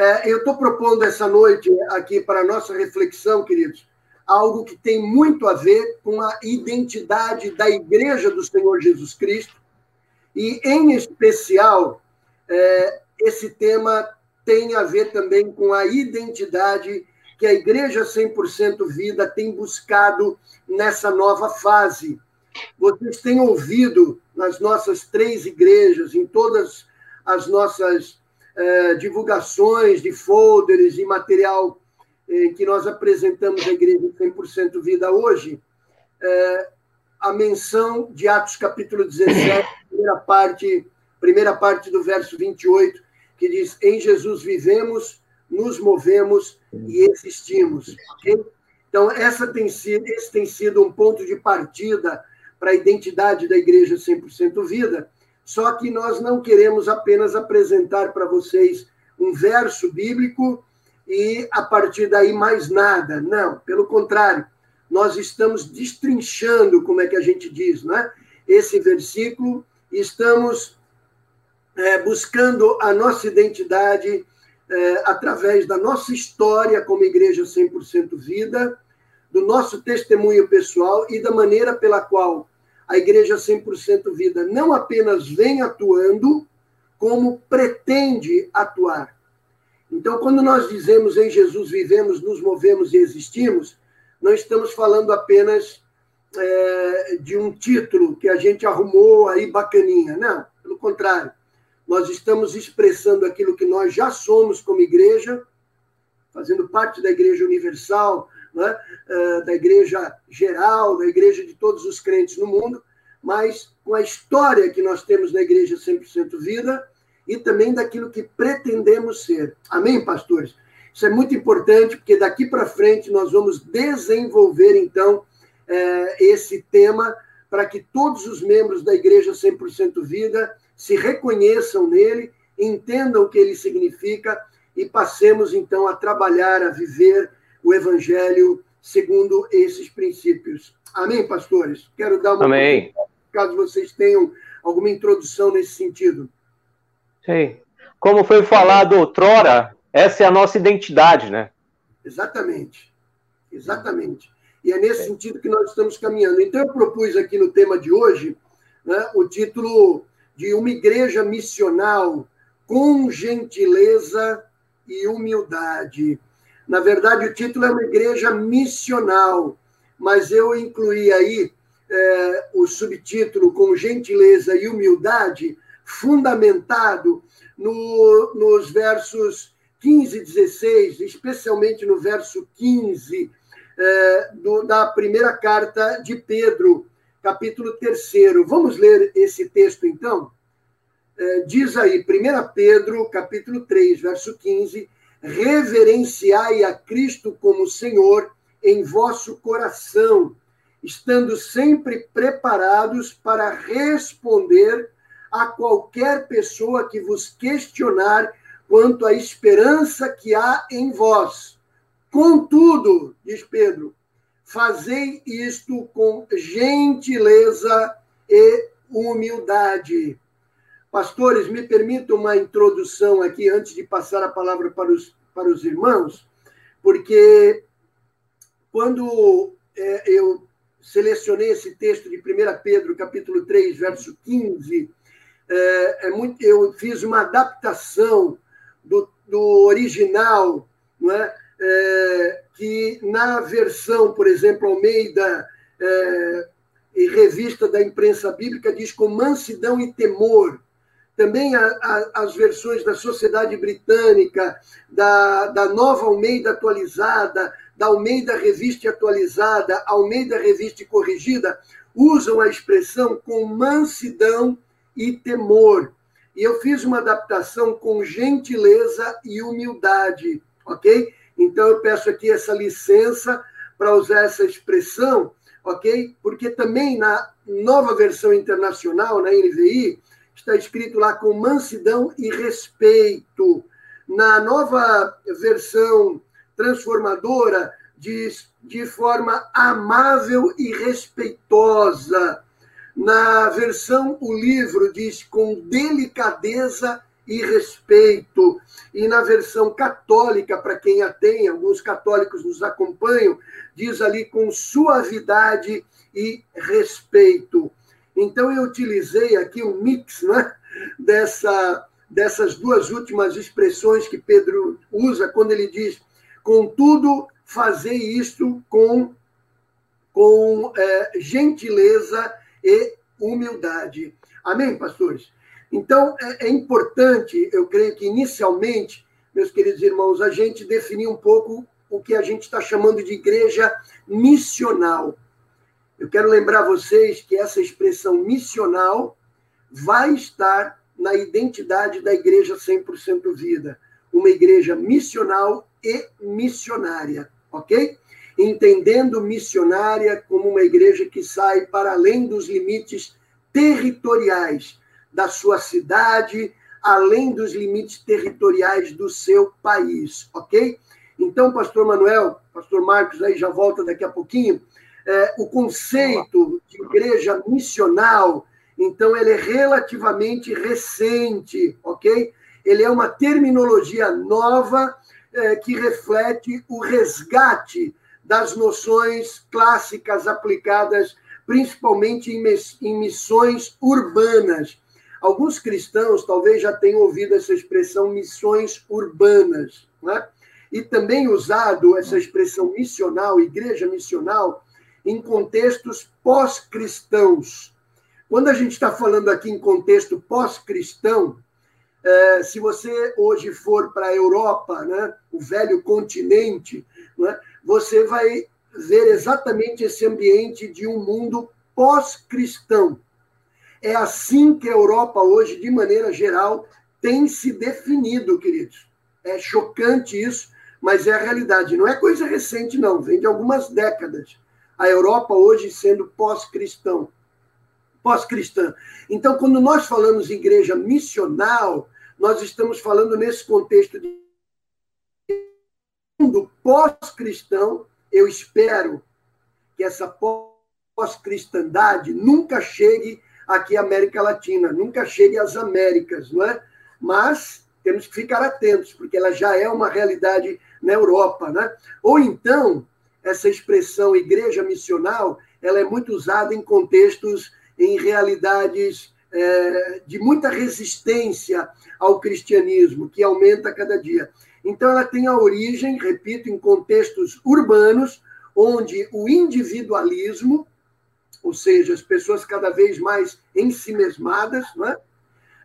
É, eu estou propondo essa noite aqui para a nossa reflexão, queridos, algo que tem muito a ver com a identidade da Igreja do Senhor Jesus Cristo, e, em especial, é, esse tema tem a ver também com a identidade que a Igreja 100% Vida tem buscado nessa nova fase. Vocês têm ouvido nas nossas três igrejas, em todas as nossas eh, divulgações de folders e material eh, que nós apresentamos à Igreja 100% Vida hoje, eh, a menção de Atos capítulo 17, primeira parte, primeira parte do verso 28, que diz: Em Jesus vivemos nos movemos e existimos. Okay? Então, essa tem sido, esse tem sido um ponto de partida para a identidade da Igreja 100% Vida, só que nós não queremos apenas apresentar para vocês um verso bíblico e, a partir daí, mais nada. Não, pelo contrário, nós estamos destrinchando, como é que a gente diz, né? esse versículo, estamos é, buscando a nossa identidade é, através da nossa história como Igreja 100% Vida, do nosso testemunho pessoal e da maneira pela qual a Igreja 100% Vida não apenas vem atuando, como pretende atuar. Então, quando nós dizemos em Jesus vivemos, nos movemos e existimos, não estamos falando apenas é, de um título que a gente arrumou aí bacaninha. Não, pelo contrário nós estamos expressando aquilo que nós já somos como igreja, fazendo parte da Igreja Universal, né? da Igreja Geral, da Igreja de todos os crentes no mundo, mas com a história que nós temos na Igreja 100% Vida e também daquilo que pretendemos ser. Amém, pastores? Isso é muito importante, porque daqui para frente nós vamos desenvolver, então, é, esse tema para que todos os membros da Igreja 100% Vida se reconheçam nele, entendam o que ele significa e passemos então a trabalhar, a viver o evangelho segundo esses princípios. Amém, pastores? Quero dar uma Amém. caso vocês tenham alguma introdução nesse sentido. Sim. Como foi falado outrora, essa é a nossa identidade, né? Exatamente. Exatamente. E é nesse sentido que nós estamos caminhando. Então, eu propus aqui no tema de hoje né, o título de uma igreja missional com gentileza e humildade. Na verdade, o título é uma igreja missional, mas eu incluí aí é, o subtítulo com gentileza e humildade, fundamentado no, nos versos 15 e 16, especialmente no verso 15 é, do, da primeira carta de Pedro, capítulo 3. Vamos ler esse texto, então? É, diz aí, 1 Pedro, capítulo 3, verso 15: reverenciai a Cristo como Senhor em vosso coração, estando sempre preparados para responder a qualquer pessoa que vos questionar quanto à esperança que há em vós. Contudo, diz Pedro, Fazei isto com gentileza e humildade. Pastores, me permitam uma introdução aqui antes de passar a palavra para os, para os irmãos, porque quando é, eu selecionei esse texto de 1 Pedro, capítulo 3, verso 15, é, é muito, eu fiz uma adaptação do, do original, não é? é, que na versão, por exemplo, Almeida é, e revista da imprensa bíblica diz com mansidão e temor. Também a, a, as versões da Sociedade Britânica, da, da Nova Almeida atualizada, da Almeida Revista atualizada, Almeida Revista corrigida, usam a expressão com mansidão e temor. E eu fiz uma adaptação com gentileza e humildade, ok? Então, eu peço aqui essa licença para usar essa expressão, ok? Porque também na nova versão internacional, na NVI, está escrito lá com mansidão e respeito. Na nova versão transformadora, diz de forma amável e respeitosa. Na versão o livro diz com delicadeza e respeito. E na versão católica, para quem a tem, alguns católicos nos acompanham, diz ali com suavidade e respeito. Então eu utilizei aqui um mix né, dessa, dessas duas últimas expressões que Pedro usa quando ele diz: contudo, fazer isto com, com é, gentileza e humildade. Amém, pastores? Então, é, é importante, eu creio que inicialmente, meus queridos irmãos, a gente definir um pouco o que a gente está chamando de igreja missional. Eu quero lembrar vocês que essa expressão missional vai estar na identidade da igreja 100% vida. Uma igreja missional e missionária, ok? Entendendo missionária como uma igreja que sai para além dos limites territoriais da sua cidade, além dos limites territoriais do seu país, ok? Então, pastor Manuel, pastor Marcos aí já volta daqui a pouquinho, é, o conceito de igreja missional, então, ele é relativamente recente, ok? Ele é uma terminologia nova é, que reflete o resgate das noções clássicas aplicadas principalmente em, em missões urbanas. Alguns cristãos talvez já tenham ouvido essa expressão missões urbanas, né? e também usado essa expressão missional, igreja missional, em contextos pós-cristãos. Quando a gente está falando aqui em contexto pós-cristão, é, se você hoje for para a Europa, né, o velho continente, né, você vai ver exatamente esse ambiente de um mundo pós-cristão. É assim que a Europa hoje, de maneira geral, tem se definido, queridos. É chocante isso, mas é a realidade. Não é coisa recente, não, vem de algumas décadas. A Europa hoje sendo pós-cristão, pós-cristã. Então, quando nós falamos igreja missional, nós estamos falando nesse contexto de mundo pós-cristão. Eu espero que essa pós-cristandade nunca chegue aqui à América Latina, nunca chegue às Américas, não é? Mas temos que ficar atentos, porque ela já é uma realidade na Europa, né? Ou então, essa expressão igreja missional, ela é muito usada em contextos, em realidades é, de muita resistência ao cristianismo, que aumenta cada dia. Então, ela tem a origem, repito, em contextos urbanos, onde o individualismo, ou seja, as pessoas cada vez mais ensimesmadas, né?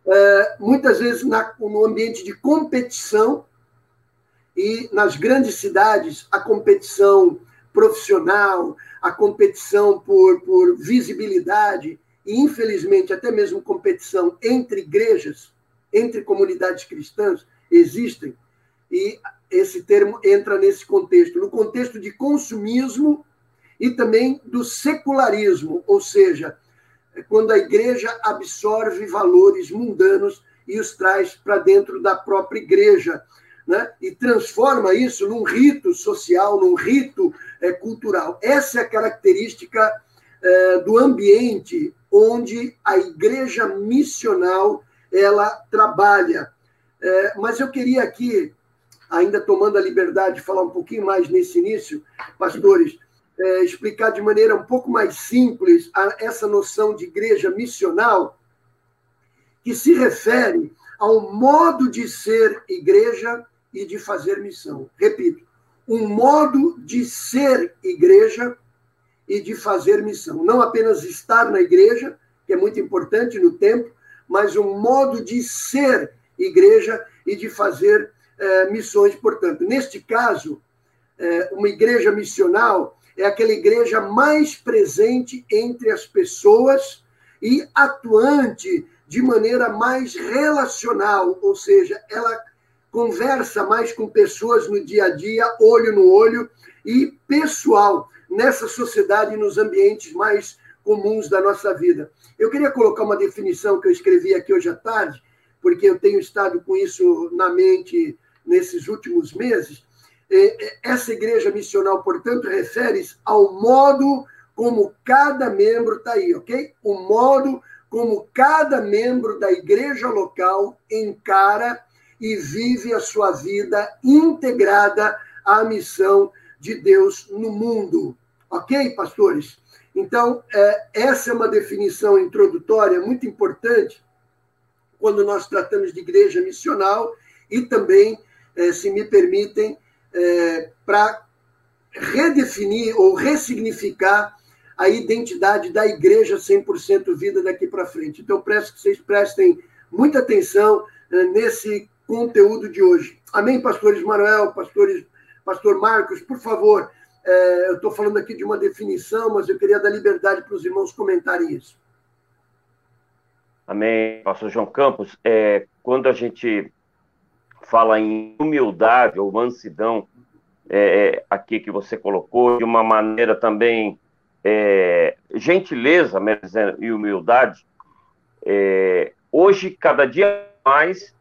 É, muitas vezes na, no ambiente de competição, e nas grandes cidades, a competição profissional, a competição por, por visibilidade, e infelizmente até mesmo competição entre igrejas, entre comunidades cristãs, existem, e esse termo entra nesse contexto, no contexto de consumismo e também do secularismo, ou seja, é quando a igreja absorve valores mundanos e os traz para dentro da própria igreja, né? e transforma isso num rito social, num rito é, cultural. Essa é a característica é, do ambiente onde a igreja missional ela trabalha. É, mas eu queria aqui, ainda tomando a liberdade de falar um pouquinho mais nesse início, pastores, é, explicar de maneira um pouco mais simples a, essa noção de igreja missional, que se refere ao modo de ser igreja e de fazer missão. Repito, um modo de ser igreja e de fazer missão. Não apenas estar na igreja, que é muito importante no tempo, mas um modo de ser igreja e de fazer é, missões, portanto. Neste caso, é, uma igreja missional é aquela igreja mais presente entre as pessoas e atuante de maneira mais relacional, ou seja, ela conversa mais com pessoas no dia a dia, olho no olho e pessoal nessa sociedade e nos ambientes mais comuns da nossa vida. Eu queria colocar uma definição que eu escrevi aqui hoje à tarde, porque eu tenho estado com isso na mente nesses últimos meses. Essa igreja missional, portanto, refere-se ao modo como cada membro está aí, ok? O modo como cada membro da igreja local encara e vive a sua vida integrada à missão de Deus no mundo. Ok, pastores? Então, é, essa é uma definição introdutória muito importante quando nós tratamos de igreja missional e também, é, se me permitem, é, para redefinir ou ressignificar a identidade da igreja 100% vida daqui para frente. Então, peço que vocês prestem muita atenção nesse conteúdo de hoje. Amém, pastores Manuel, pastores, pastor Marcos, por favor. É, eu estou falando aqui de uma definição, mas eu queria dar liberdade para os irmãos comentarem isso. Amém, pastor João Campos. É, quando a gente fala em humildade ou mansidão, é, é aqui que você colocou, de uma maneira também é, gentileza e humildade, é, hoje, cada dia mais,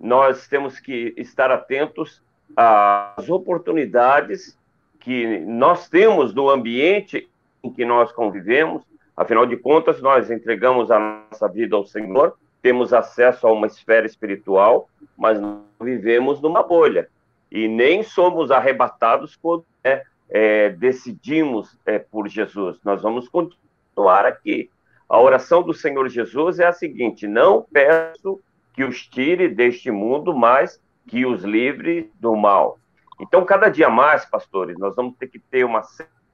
nós temos que estar atentos às oportunidades que nós temos no ambiente em que nós convivemos. Afinal de contas, nós entregamos a nossa vida ao Senhor, temos acesso a uma esfera espiritual, mas não vivemos numa bolha. E nem somos arrebatados quando é, é, decidimos é, por Jesus. Nós vamos continuar aqui. A oração do Senhor Jesus é a seguinte: não peço que os tire deste mundo, mas que os livre do mal. Então, cada dia mais, pastores, nós vamos ter que ter uma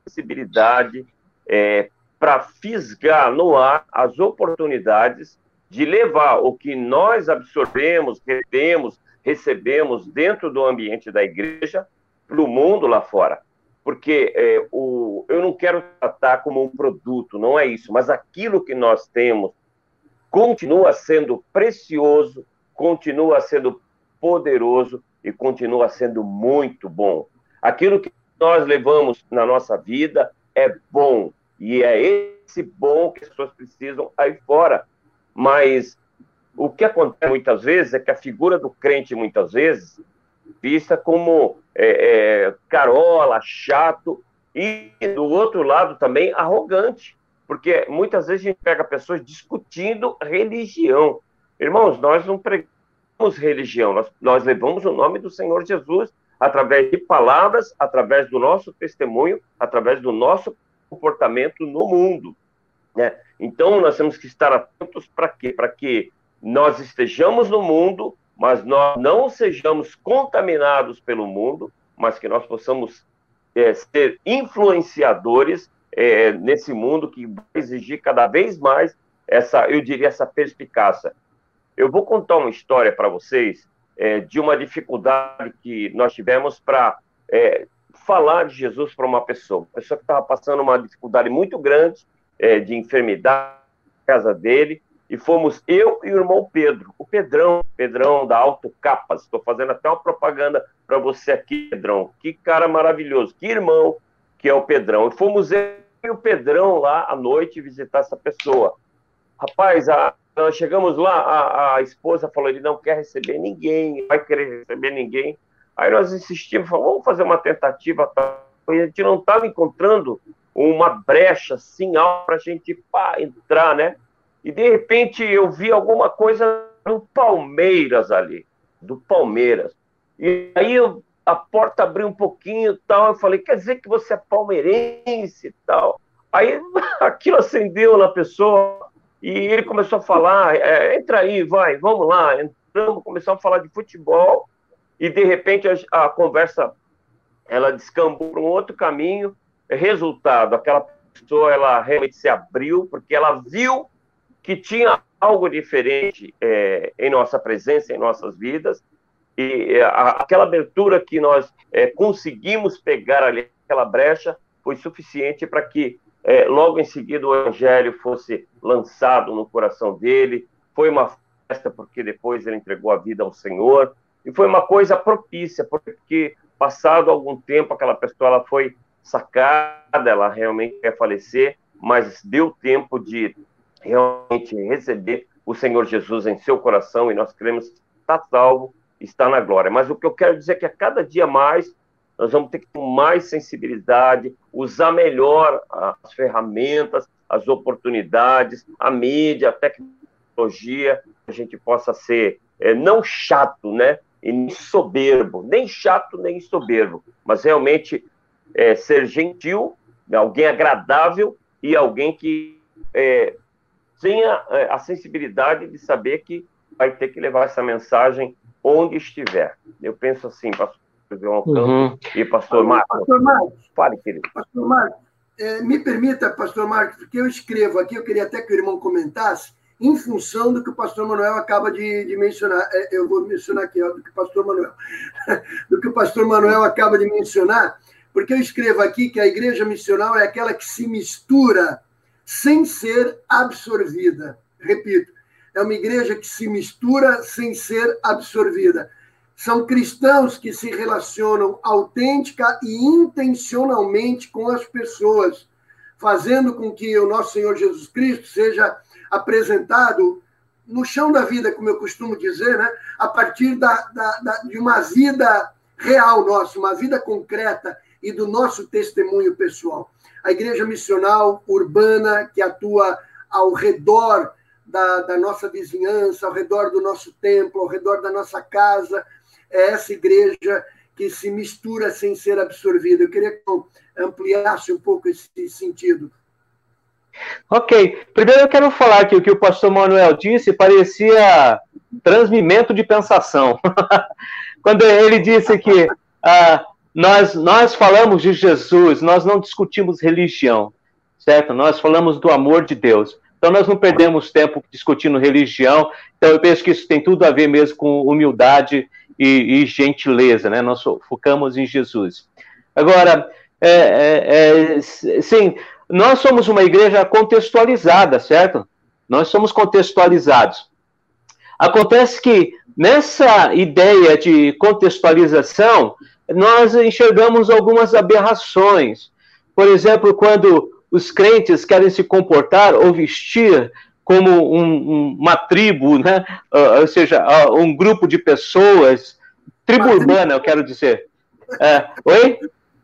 sensibilidade é, para fisgar no ar as oportunidades de levar o que nós absorvemos, retemos, recebemos dentro do ambiente da igreja para o mundo lá fora. Porque é, o, eu não quero tratar como um produto, não é isso, mas aquilo que nós temos continua sendo precioso, continua sendo poderoso e continua sendo muito bom. Aquilo que nós levamos na nossa vida é bom e é esse bom que as pessoas precisam aí fora. Mas o que acontece muitas vezes é que a figura do crente, muitas vezes, vista como é, é, carola, chato, e do outro lado também arrogante. Porque muitas vezes a gente pega pessoas discutindo religião. Irmãos, nós não pregamos religião, nós, nós levamos o nome do Senhor Jesus através de palavras, através do nosso testemunho, através do nosso comportamento no mundo. Né? Então, nós temos que estar atentos para quê? Para que nós estejamos no mundo, mas nós não sejamos contaminados pelo mundo, mas que nós possamos é, ser influenciadores é, nesse mundo que vai exigir cada vez mais essa, eu diria, essa perspicácia. Eu vou contar uma história para vocês é, de uma dificuldade que nós tivemos para é, falar de Jesus para uma pessoa. Uma pessoa que estava passando uma dificuldade muito grande é, de enfermidade na casa dele, e fomos eu e o irmão Pedro, o Pedrão, Pedrão da Alto Capas. Estou fazendo até uma propaganda para você aqui, Pedrão. Que cara maravilhoso, que irmão que é o Pedrão. E fomos eu o Pedrão lá à noite visitar essa pessoa. Rapaz, a, nós chegamos lá, a, a, esposa falou: ele não quer receber ninguém, vai querer receber ninguém. Aí nós insistimos, falamos, vamos fazer uma tentativa. A gente não estava encontrando uma brecha assim para a gente pá, entrar, né? E de repente eu vi alguma coisa do Palmeiras ali, do Palmeiras. E aí eu, a porta abriu um pouquinho e tal. Eu falei, quer dizer que você é palmeirense e tal. Aí aquilo acendeu na pessoa e ele começou a falar: é, entra aí, vai, vamos lá. Entramos, começamos a falar de futebol e de repente a, a conversa ela descambou para um outro caminho. Resultado, aquela pessoa ela realmente se abriu porque ela viu que tinha algo diferente é, em nossa presença, em nossas vidas, e é, a, aquela abertura que nós é, conseguimos pegar ali, aquela brecha, foi suficiente para que é, logo em seguida o evangelho fosse lançado no coração dele. Foi uma festa porque depois ele entregou a vida ao Senhor e foi uma coisa propícia porque passado algum tempo aquela pessoa ela foi sacada, ela realmente quer falecer, mas deu tempo de realmente receber o Senhor Jesus em seu coração e nós queremos estar salvo, estar na glória. Mas o que eu quero dizer é que a cada dia mais nós vamos ter que ter mais sensibilidade, usar melhor as ferramentas, as oportunidades, a mídia, a tecnologia, a gente possa ser é, não chato, né? E nem soberbo, nem chato, nem soberbo, mas realmente é, ser gentil, alguém agradável e alguém que é, tenha a sensibilidade de saber que vai ter que levar essa mensagem onde estiver. Eu penso assim, pastor João uhum. e pastor Marcos. Pastor Marcos. Fale, querido. Pastor Marcos, é, me permita, pastor Marcos, porque eu escrevo aqui, eu queria até que o irmão comentasse, em função do que o pastor Manuel acaba de, de mencionar. É, eu vou mencionar aqui, ó, do que o pastor Manuel. do que o pastor Manuel acaba de mencionar, porque eu escrevo aqui que a igreja missional é aquela que se mistura sem ser absorvida. Repito, é uma igreja que se mistura sem ser absorvida. São cristãos que se relacionam autêntica e intencionalmente com as pessoas, fazendo com que o nosso Senhor Jesus Cristo seja apresentado no chão da vida, como eu costumo dizer, né? a partir da, da, da, de uma vida real nossa, uma vida concreta e do nosso testemunho pessoal. A igreja missional urbana que atua ao redor da, da nossa vizinhança, ao redor do nosso templo, ao redor da nossa casa, é essa igreja que se mistura sem ser absorvida. Eu queria que eu ampliasse um pouco esse sentido. Ok. Primeiro eu quero falar que o que o pastor Manuel disse parecia transmimento de pensação. Quando ele disse que ah, nós, nós falamos de Jesus, nós não discutimos religião, certo? Nós falamos do amor de Deus. Então nós não perdemos tempo discutindo religião. Então eu penso que isso tem tudo a ver mesmo com humildade e, e gentileza, né? Nós focamos em Jesus. Agora, é, é, é, sim, nós somos uma igreja contextualizada, certo? Nós somos contextualizados. Acontece que nessa ideia de contextualização, nós enxergamos algumas aberrações. Por exemplo, quando os crentes querem se comportar ou vestir como um, um, uma tribo, né? Uh, ou seja, uh, um grupo de pessoas, tribo urbana, eu quero dizer. É, oi?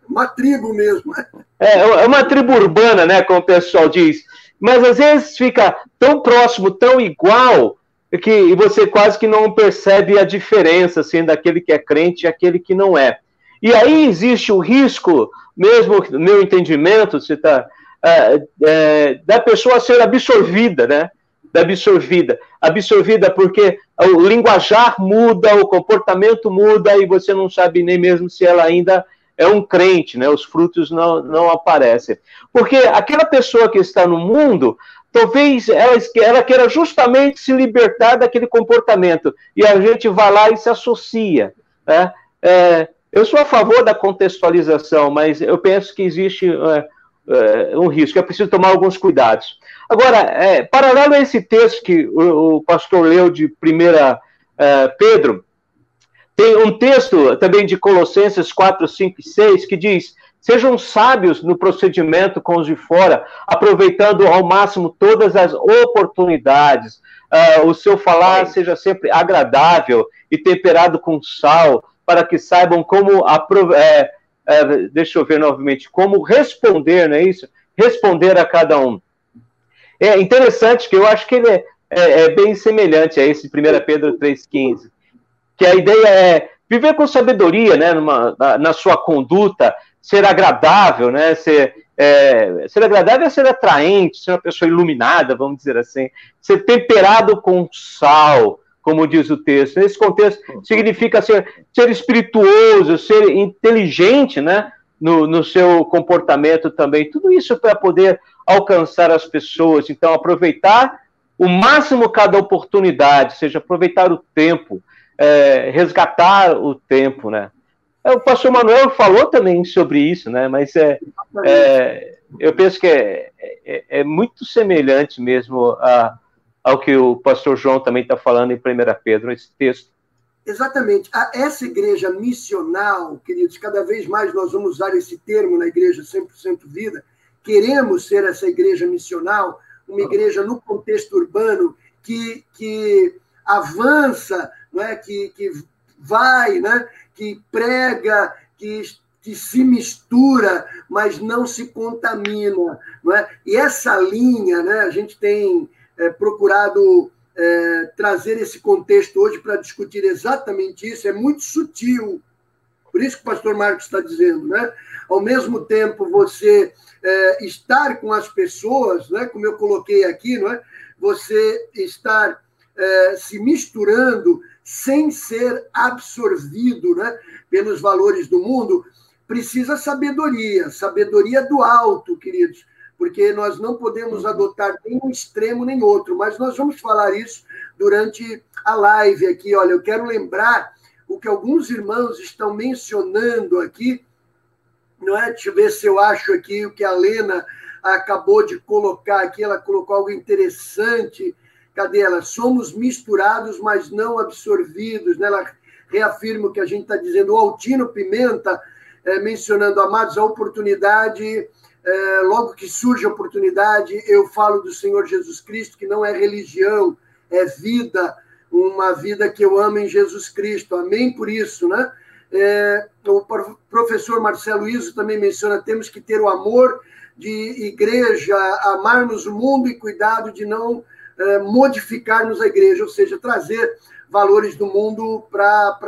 Uma tribo mesmo. É, é uma tribo urbana, né, como o pessoal diz. Mas às vezes fica tão próximo, tão igual, que você quase que não percebe a diferença assim, daquele que é crente e aquele que não é. E aí existe o risco, mesmo no meu entendimento, você está é, da pessoa ser absorvida, né? Da absorvida. Absorvida porque o linguajar muda, o comportamento muda e você não sabe nem mesmo se ela ainda é um crente, né? Os frutos não, não aparecem. Porque aquela pessoa que está no mundo, talvez ela, ela queira justamente se libertar daquele comportamento. E a gente vai lá e se associa. Né? É, eu sou a favor da contextualização, mas eu penso que existe é, é, um risco, é preciso tomar alguns cuidados. Agora, é, paralelo a esse texto que o, o pastor leu de 1 é, Pedro, tem um texto também de Colossenses 4, 5 e 6 que diz: Sejam sábios no procedimento com os de fora, aproveitando ao máximo todas as oportunidades. Uh, o seu falar seja sempre agradável e temperado com sal, para que saibam como é, é, deixa eu ver novamente, como responder, não é isso? Responder a cada um. É interessante que eu acho que ele é, é, é bem semelhante a esse 1 Pedro 3,15, que a ideia é viver com sabedoria, né, numa, na, na sua conduta, ser agradável, né, ser, é, ser agradável é ser atraente, ser uma pessoa iluminada, vamos dizer assim, ser temperado com sal, como diz o texto. Nesse contexto, significa ser, ser espirituoso, ser inteligente, né? No, no seu comportamento também. Tudo isso para poder alcançar as pessoas. Então, aproveitar o máximo cada oportunidade, seja aproveitar o tempo, é, resgatar o tempo, né? O pastor Manuel falou também sobre isso, né? Mas é, é eu penso que é, é, é muito semelhante mesmo a, ao que o pastor João também está falando em 1 Pedro, esse texto. Exatamente. Essa igreja missional, queridos, cada vez mais nós vamos usar esse termo na igreja 100% vida. Queremos ser essa igreja missional, uma igreja no contexto urbano que, que avança, não é? que, que vai, né? que prega, que que se mistura, mas não se contamina. Não é? E essa linha, né, a gente tem é, procurado é, trazer esse contexto hoje para discutir exatamente isso, é muito sutil. Por isso que o pastor Marcos está dizendo, né? Ao mesmo tempo, você é, estar com as pessoas, né? como eu coloquei aqui, não é? você estar é, se misturando sem ser absorvido né? pelos valores do mundo, precisa sabedoria, sabedoria do alto, queridos, porque nós não podemos adotar nem um extremo nem outro, mas nós vamos falar isso durante a live aqui. Olha, eu quero lembrar o que alguns irmãos estão mencionando aqui, não é? Deixa eu ver se eu acho aqui o que a Lena acabou de colocar aqui, ela colocou algo interessante. Cadê ela? Somos misturados, mas não absorvidos. Né? Ela reafirma o que a gente está dizendo. O Altino Pimenta é, mencionando, amados, a oportunidade, é, logo que surge a oportunidade, eu falo do Senhor Jesus Cristo, que não é religião, é vida, uma vida que eu amo em Jesus Cristo. Amém por isso, né? É, o professor Marcelo Iso também menciona, temos que ter o amor de igreja, amarmos o mundo e cuidado de não é, modificarmos a igreja, ou seja, trazer valores do mundo para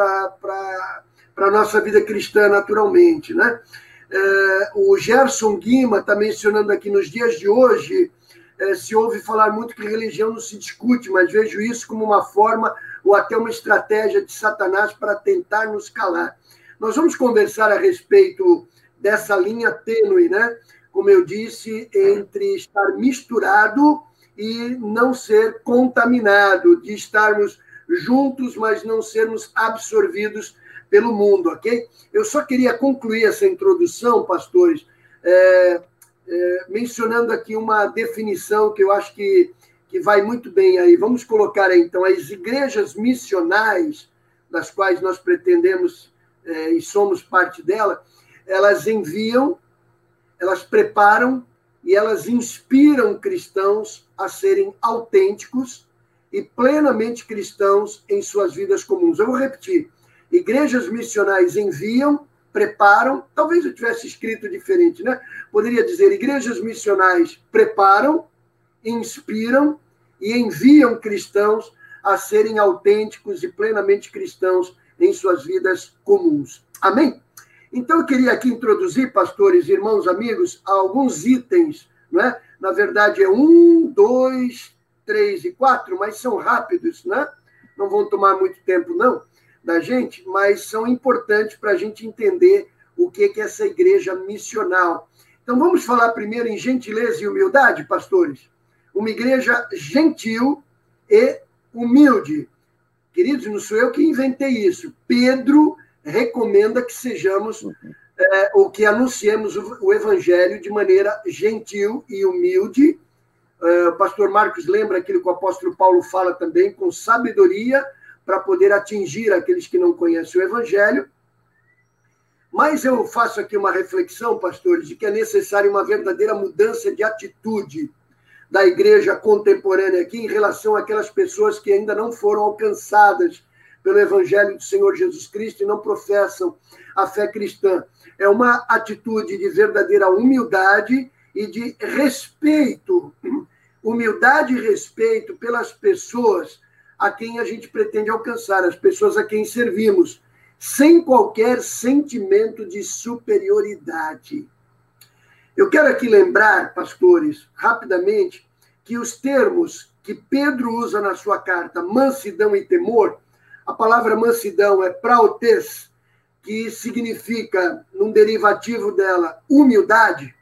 a nossa vida cristã naturalmente. Né? É, o Gerson Guima está mencionando aqui nos dias de hoje, é, se ouve falar muito que religião não se discute, mas vejo isso como uma forma ou até uma estratégia de Satanás para tentar nos calar. Nós vamos conversar a respeito dessa linha tênue, né? Como eu disse, entre estar misturado e não ser contaminado, de estarmos juntos, mas não sermos absorvidos pelo mundo, ok? Eu só queria concluir essa introdução, pastores, é, é, mencionando aqui uma definição que eu acho que, que vai muito bem aí. Vamos colocar aí, então, as igrejas missionais, das quais nós pretendemos é, e somos parte dela, elas enviam, elas preparam e elas inspiram cristãos a serem autênticos e plenamente cristãos em suas vidas comuns. Eu vou repetir. Igrejas missionais enviam, preparam, talvez eu tivesse escrito diferente, né? Poderia dizer: igrejas missionais preparam, inspiram e enviam cristãos a serem autênticos e plenamente cristãos em suas vidas comuns. Amém? Então, eu queria aqui introduzir, pastores, irmãos, amigos, alguns itens, não é? Na verdade, é um, dois, três e quatro, mas são rápidos, né? Não vão tomar muito tempo, não da gente, mas são importantes para a gente entender o que é essa igreja missional. Então, vamos falar primeiro em gentileza e humildade, pastores? Uma igreja gentil e humilde. Queridos, não sou eu que inventei isso. Pedro recomenda que sejamos é, ou que anunciemos o, o, evangelho de maneira gentil e humilde. É, o pastor Marcos lembra aquilo que o apóstolo Paulo fala também, com sabedoria para poder atingir aqueles que não conhecem o Evangelho. Mas eu faço aqui uma reflexão, pastores, de que é necessária uma verdadeira mudança de atitude da igreja contemporânea aqui em relação àquelas pessoas que ainda não foram alcançadas pelo Evangelho do Senhor Jesus Cristo e não professam a fé cristã. É uma atitude de verdadeira humildade e de respeito, humildade e respeito pelas pessoas a quem a gente pretende alcançar, as pessoas a quem servimos, sem qualquer sentimento de superioridade. Eu quero aqui lembrar, pastores, rapidamente, que os termos que Pedro usa na sua carta, mansidão e temor, a palavra mansidão é prautes, que significa, num derivativo dela, humildade.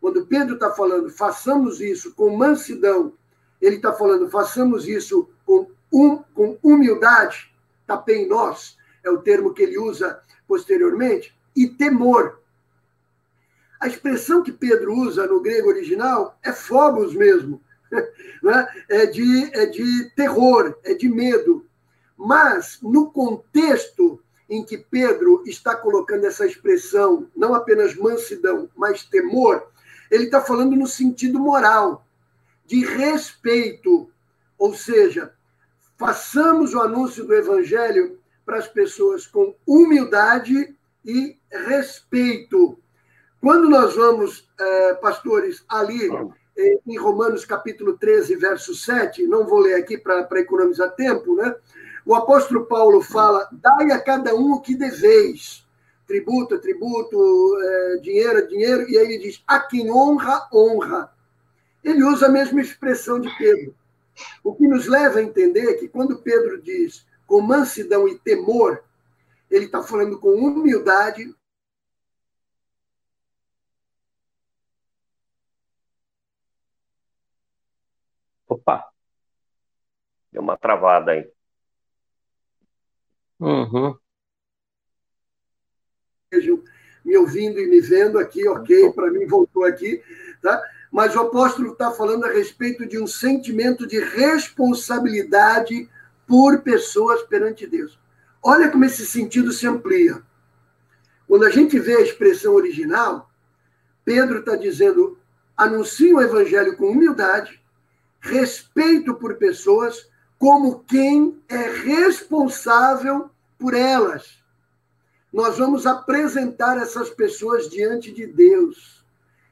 Quando Pedro está falando, façamos isso com mansidão ele está falando, façamos isso com, um, com humildade, tapei nós, é o termo que ele usa posteriormente, e temor. A expressão que Pedro usa no grego original é phobos mesmo, né? é, de, é de terror, é de medo. Mas, no contexto em que Pedro está colocando essa expressão, não apenas mansidão, mas temor, ele está falando no sentido moral de respeito, ou seja, façamos o anúncio do evangelho para as pessoas com humildade e respeito. Quando nós vamos, é, pastores, ali em Romanos capítulo 13, verso 7, não vou ler aqui para economizar tempo, né? O apóstolo Paulo fala: dai a cada um o que deveis. Tributo, tributo, é, dinheiro, dinheiro. E aí ele diz: a quem honra, honra. Ele usa a mesma expressão de Pedro. O que nos leva a entender que quando Pedro diz com mansidão e temor, ele está falando com humildade. Opa! Deu uma travada aí. Uhum. Me ouvindo e me vendo aqui, ok, para mim voltou aqui, tá? Mas o apóstolo está falando a respeito de um sentimento de responsabilidade por pessoas perante Deus. Olha como esse sentido se amplia. Quando a gente vê a expressão original, Pedro está dizendo: anuncie o evangelho com humildade, respeito por pessoas, como quem é responsável por elas. Nós vamos apresentar essas pessoas diante de Deus.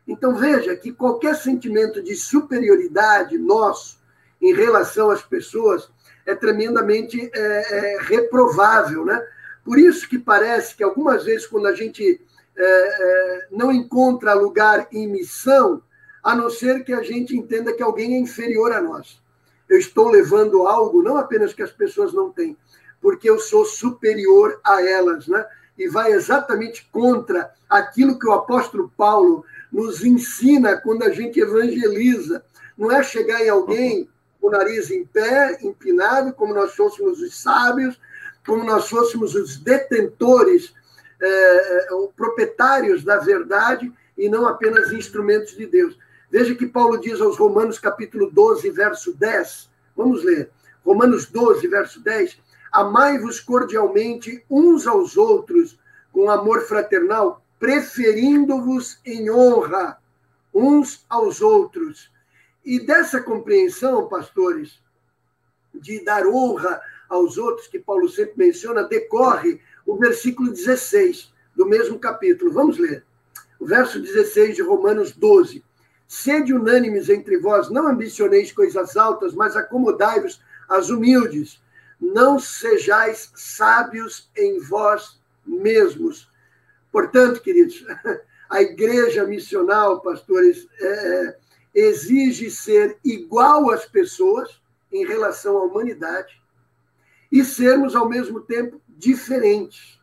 Então veja que qualquer sentimento de superioridade nosso em relação às pessoas é tremendamente é, é, reprovável, né? Por isso que parece que algumas vezes quando a gente é, é, não encontra lugar em missão, a não ser que a gente entenda que alguém é inferior a nós eu estou levando algo, não apenas que as pessoas não têm, porque eu sou superior a elas, né? E vai exatamente contra aquilo que o apóstolo Paulo nos ensina quando a gente evangeliza. Não é chegar em alguém com o nariz em pé, empinado, como nós fôssemos os sábios, como nós fôssemos os detentores, é, proprietários da verdade e não apenas instrumentos de Deus. Veja que Paulo diz aos Romanos, capítulo 12, verso 10. Vamos ler. Romanos 12, verso 10. Amai-vos cordialmente uns aos outros com amor fraternal, preferindo-vos em honra uns aos outros. E dessa compreensão, pastores, de dar honra aos outros, que Paulo sempre menciona, decorre o versículo 16 do mesmo capítulo. Vamos ler. O verso 16 de Romanos 12. Sede unânimes entre vós, não ambicioneis coisas altas, mas acomodai-vos às humildes. Não sejais sábios em vós mesmos. Portanto, queridos, a igreja missional, pastores, é, é, exige ser igual às pessoas em relação à humanidade e sermos, ao mesmo tempo, diferentes.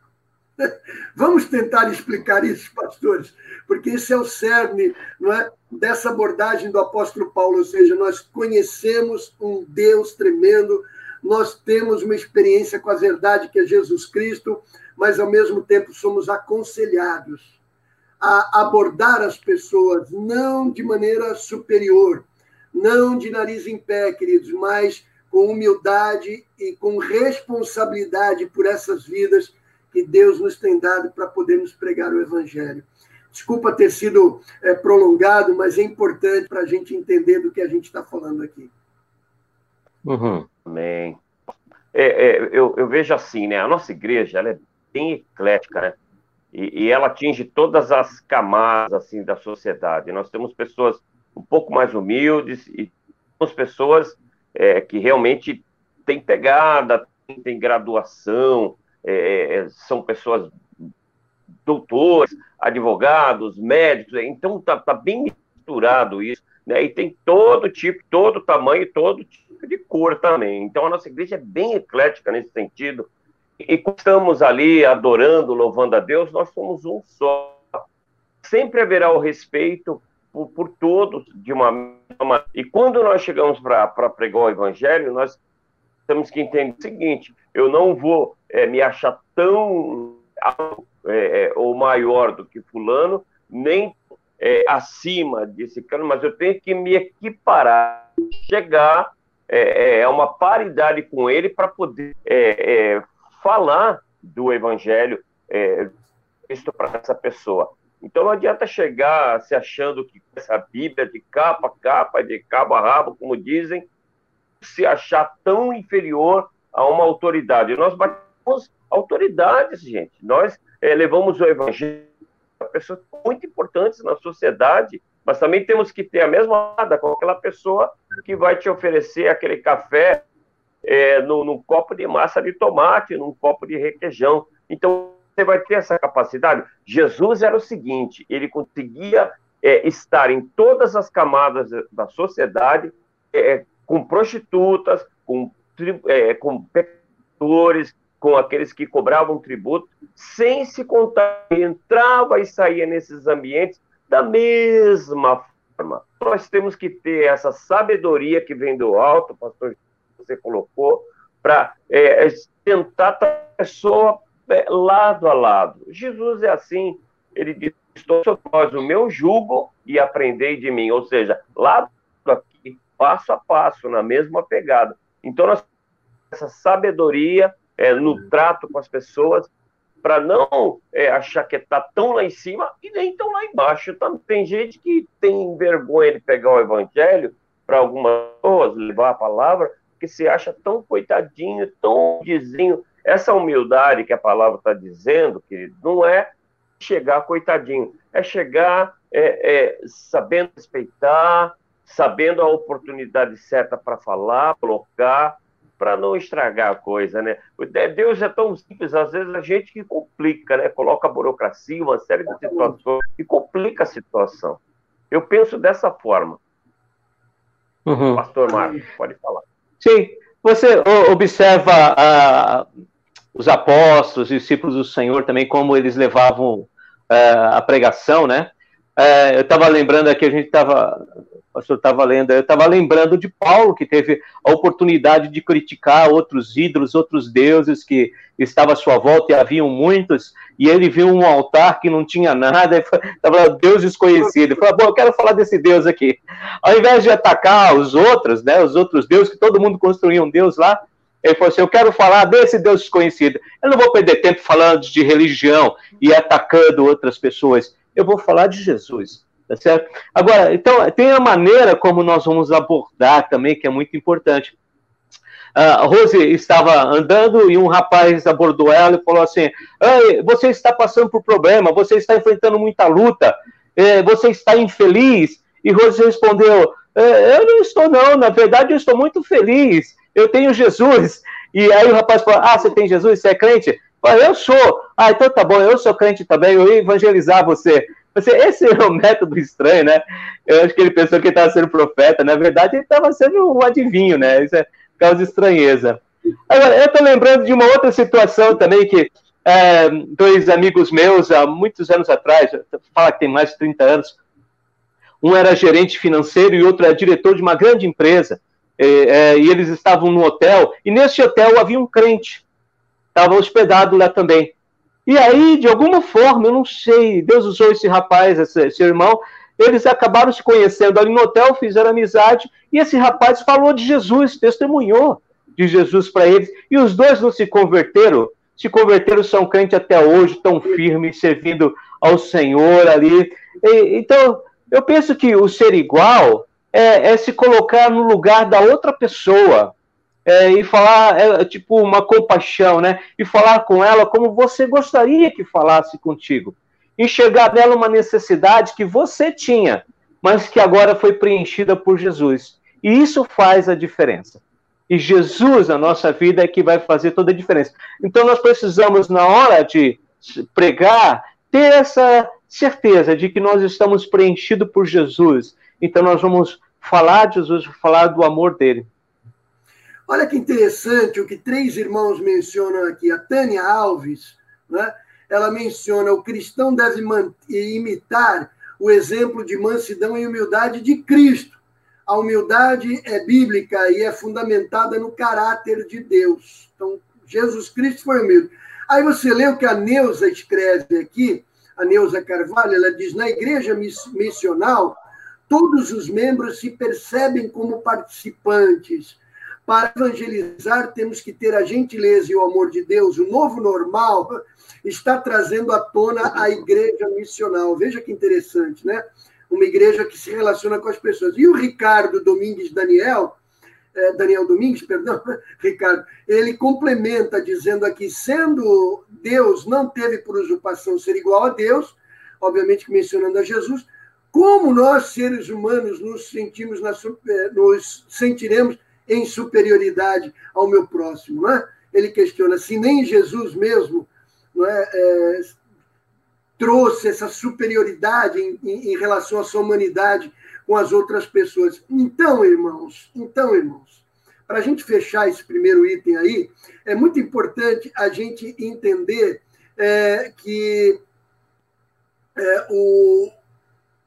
Vamos tentar explicar isso, pastores, porque esse é o cerne não é, dessa abordagem do apóstolo Paulo, ou seja, nós conhecemos um Deus tremendo, nós temos uma experiência com a verdade que é Jesus Cristo, mas ao mesmo tempo somos aconselhados a abordar as pessoas não de maneira superior, não de nariz em pé, queridos, mas com humildade e com responsabilidade por essas vidas que Deus nos tem dado para podermos pregar o Evangelho. Desculpa ter sido é, prolongado, mas é importante para a gente entender do que a gente está falando aqui. Uhum. Amém. É, é, eu, eu, vejo assim, né? A nossa igreja ela é bem eclética, né? E, e, ela atinge todas as camadas assim da sociedade. Nós temos pessoas um pouco mais humildes e temos pessoas é, que realmente têm pegada, têm graduação, é, é, são pessoas doutores, advogados, médicos, então tá, tá bem misturado isso, né? E tem todo tipo, todo tamanho, todo tipo de cor também. Então a nossa igreja é bem eclética nesse sentido. E quando estamos ali adorando, louvando a Deus, nós somos um só. Sempre haverá o respeito por, por todos de uma forma. E quando nós chegamos para pregar o evangelho, nós temos que entender o seguinte: eu não vou é, me achar tão é, é, ou maior do que fulano, nem é, acima desse cara, mas eu tenho que me equiparar, chegar é, é a uma paridade com ele para poder é, falar do evangelho visto para essa pessoa. Então não adianta chegar se achando que essa Bíblia de capa a capa, de cabo a rabo, como dizem, se achar tão inferior a uma autoridade. Nós batemos autoridades, gente. Nós é, levamos o evangelho pessoas muito importantes na sociedade, mas também temos que ter a mesma nada com aquela pessoa que vai te oferecer aquele café é, num, num copo de massa de tomate, num copo de requeijão. Então, você vai ter essa capacidade. Jesus era o seguinte: ele conseguia é, estar em todas as camadas da sociedade, é, com prostitutas, com, é, com pecadores, com aqueles que cobravam tributo, sem se contar, entrava e saía nesses ambientes da mesma forma. Nós temos que ter essa sabedoria que vem do alto, pastor, você colocou, para é, tentar a pessoa é, lado a lado. Jesus é assim, ele diz, estou sobre o meu jugo e aprendei de mim, ou seja, lado aqui, passo a passo, na mesma pegada. Então, nós essa sabedoria é, no trato com as pessoas, para não é, achar que está tão lá em cima e nem tão lá embaixo. Então, tem gente que tem vergonha de pegar o evangelho para algumas pessoas, levar a palavra, que se acha tão coitadinho, tão vizinho. Essa humildade que a palavra está dizendo, querido, não é chegar coitadinho, é chegar é, é, sabendo respeitar, sabendo a oportunidade certa para falar, colocar, para não estragar a coisa, né? Deus é tão simples, às vezes a gente que complica, né? Coloca burocracia, uma série de situações e complica a situação. Eu penso dessa forma. Uhum. Pastor Marcos, pode falar. Sim, você observa uh, os apóstolos, os discípulos do Senhor também, como eles levavam uh, a pregação, né? Uh, eu estava lembrando aqui, a gente estava pastor estava lendo, eu estava lembrando de Paulo, que teve a oportunidade de criticar outros ídolos, outros deuses que estavam à sua volta, e haviam muitos, e ele viu um altar que não tinha nada, estava Deus desconhecido, ele falou, bom, eu quero falar desse Deus aqui. Ao invés de atacar os outros, né, os outros deuses, que todo mundo construía um Deus lá, ele falou assim, eu quero falar desse Deus desconhecido. Eu não vou perder tempo falando de religião e atacando outras pessoas. Eu vou falar de Jesus. Tá certo? Agora, então, tem a maneira como nós vamos abordar também, que é muito importante. A Rose estava andando e um rapaz abordou ela e falou assim: Você está passando por problema, você está enfrentando muita luta, é, você está infeliz. E Rose respondeu: é, Eu não estou, não, na verdade eu estou muito feliz, eu tenho Jesus. E aí o rapaz falou: Ah, você tem Jesus, você é crente? Eu sou. Ah, então tá bom, eu sou crente também, eu ia evangelizar você. Esse é um método estranho, né? Eu acho que ele pensou que ele estava sendo profeta. Na verdade, ele estava sendo um adivinho, né? Isso é causa estranheza. Agora, eu estou lembrando de uma outra situação também que é, dois amigos meus, há muitos anos atrás, fala que tem mais de 30 anos, um era gerente financeiro e outro era diretor de uma grande empresa. E, é, e eles estavam no hotel, e nesse hotel havia um crente, estava hospedado lá também. E aí, de alguma forma, eu não sei, Deus usou esse rapaz, esse, esse irmão, eles acabaram se conhecendo ali no hotel, fizeram amizade, e esse rapaz falou de Jesus, testemunhou de Jesus para eles, e os dois não se converteram, se converteram, são crentes até hoje, tão firmes, servindo ao Senhor ali. E, então, eu penso que o ser igual é, é se colocar no lugar da outra pessoa, é, e falar, é, tipo, uma compaixão, né? E falar com ela como você gostaria que falasse contigo. Enxergar nela uma necessidade que você tinha, mas que agora foi preenchida por Jesus. E isso faz a diferença. E Jesus, na nossa vida, é que vai fazer toda a diferença. Então, nós precisamos, na hora de pregar, ter essa certeza de que nós estamos preenchidos por Jesus. Então, nós vamos falar de Jesus, falar do amor dele. Olha que interessante o que três irmãos mencionam aqui. A Tânia Alves, né? ela menciona o cristão deve imitar o exemplo de mansidão e humildade de Cristo. A humildade é bíblica e é fundamentada no caráter de Deus. Então, Jesus Cristo foi humilde. Aí você lê o que a Neuza escreve aqui, a Neuza Carvalho, ela diz: na igreja missional, todos os membros se percebem como participantes para evangelizar, temos que ter a gentileza e o amor de Deus. O novo normal está trazendo à tona a igreja missional. Veja que interessante, né? Uma igreja que se relaciona com as pessoas. E o Ricardo Domingues Daniel, é, Daniel Domingues, perdão, Ricardo, ele complementa dizendo aqui, sendo Deus, não teve por usurpação ser igual a Deus, obviamente mencionando a Jesus, como nós, seres humanos, nos sentimos, na, é, nos sentiremos em superioridade ao meu próximo, não é? Ele questiona se nem Jesus mesmo não é, é trouxe essa superioridade em, em, em relação à sua humanidade com as outras pessoas. Então, irmãos, então, irmãos, para a gente fechar esse primeiro item aí, é muito importante a gente entender é, que é, o,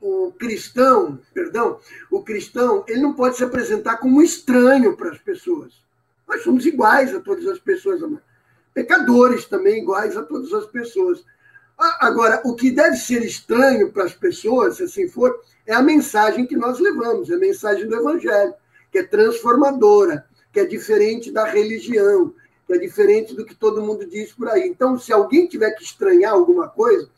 o cristão, perdão, o cristão, ele não pode se apresentar como estranho para as pessoas. Nós somos iguais a todas as pessoas, pecadores também iguais a todas as pessoas. Agora, o que deve ser estranho para as pessoas, se assim for, é a mensagem que nós levamos, é a mensagem do Evangelho, que é transformadora, que é diferente da religião, que é diferente do que todo mundo diz por aí. Então, se alguém tiver que estranhar alguma coisa,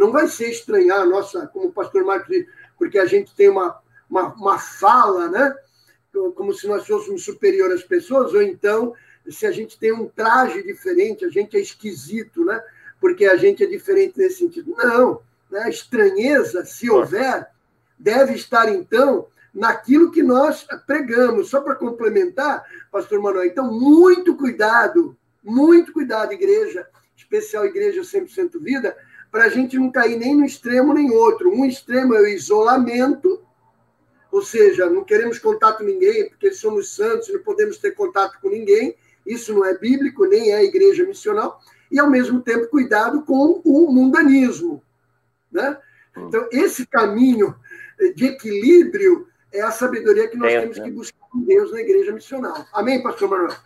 não vai ser estranhar a nossa, como o pastor Marcos diz, porque a gente tem uma, uma, uma fala, né? Como se nós fôssemos superior às pessoas, ou então, se a gente tem um traje diferente, a gente é esquisito, né? Porque a gente é diferente nesse sentido. Não, né? a estranheza, se houver, deve estar, então, naquilo que nós pregamos. Só para complementar, pastor Manuel, então, muito cuidado, muito cuidado, igreja, especial Igreja 100% Vida, para a gente não cair nem no extremo nem outro. Um extremo é o isolamento, ou seja, não queremos contato com ninguém, porque somos santos, não podemos ter contato com ninguém. Isso não é bíblico, nem é igreja missional. E, ao mesmo tempo, cuidado com o mundanismo. Né? Então, esse caminho de equilíbrio é a sabedoria que nós é, temos que buscar em Deus na igreja missional. Amém, pastor Manuel?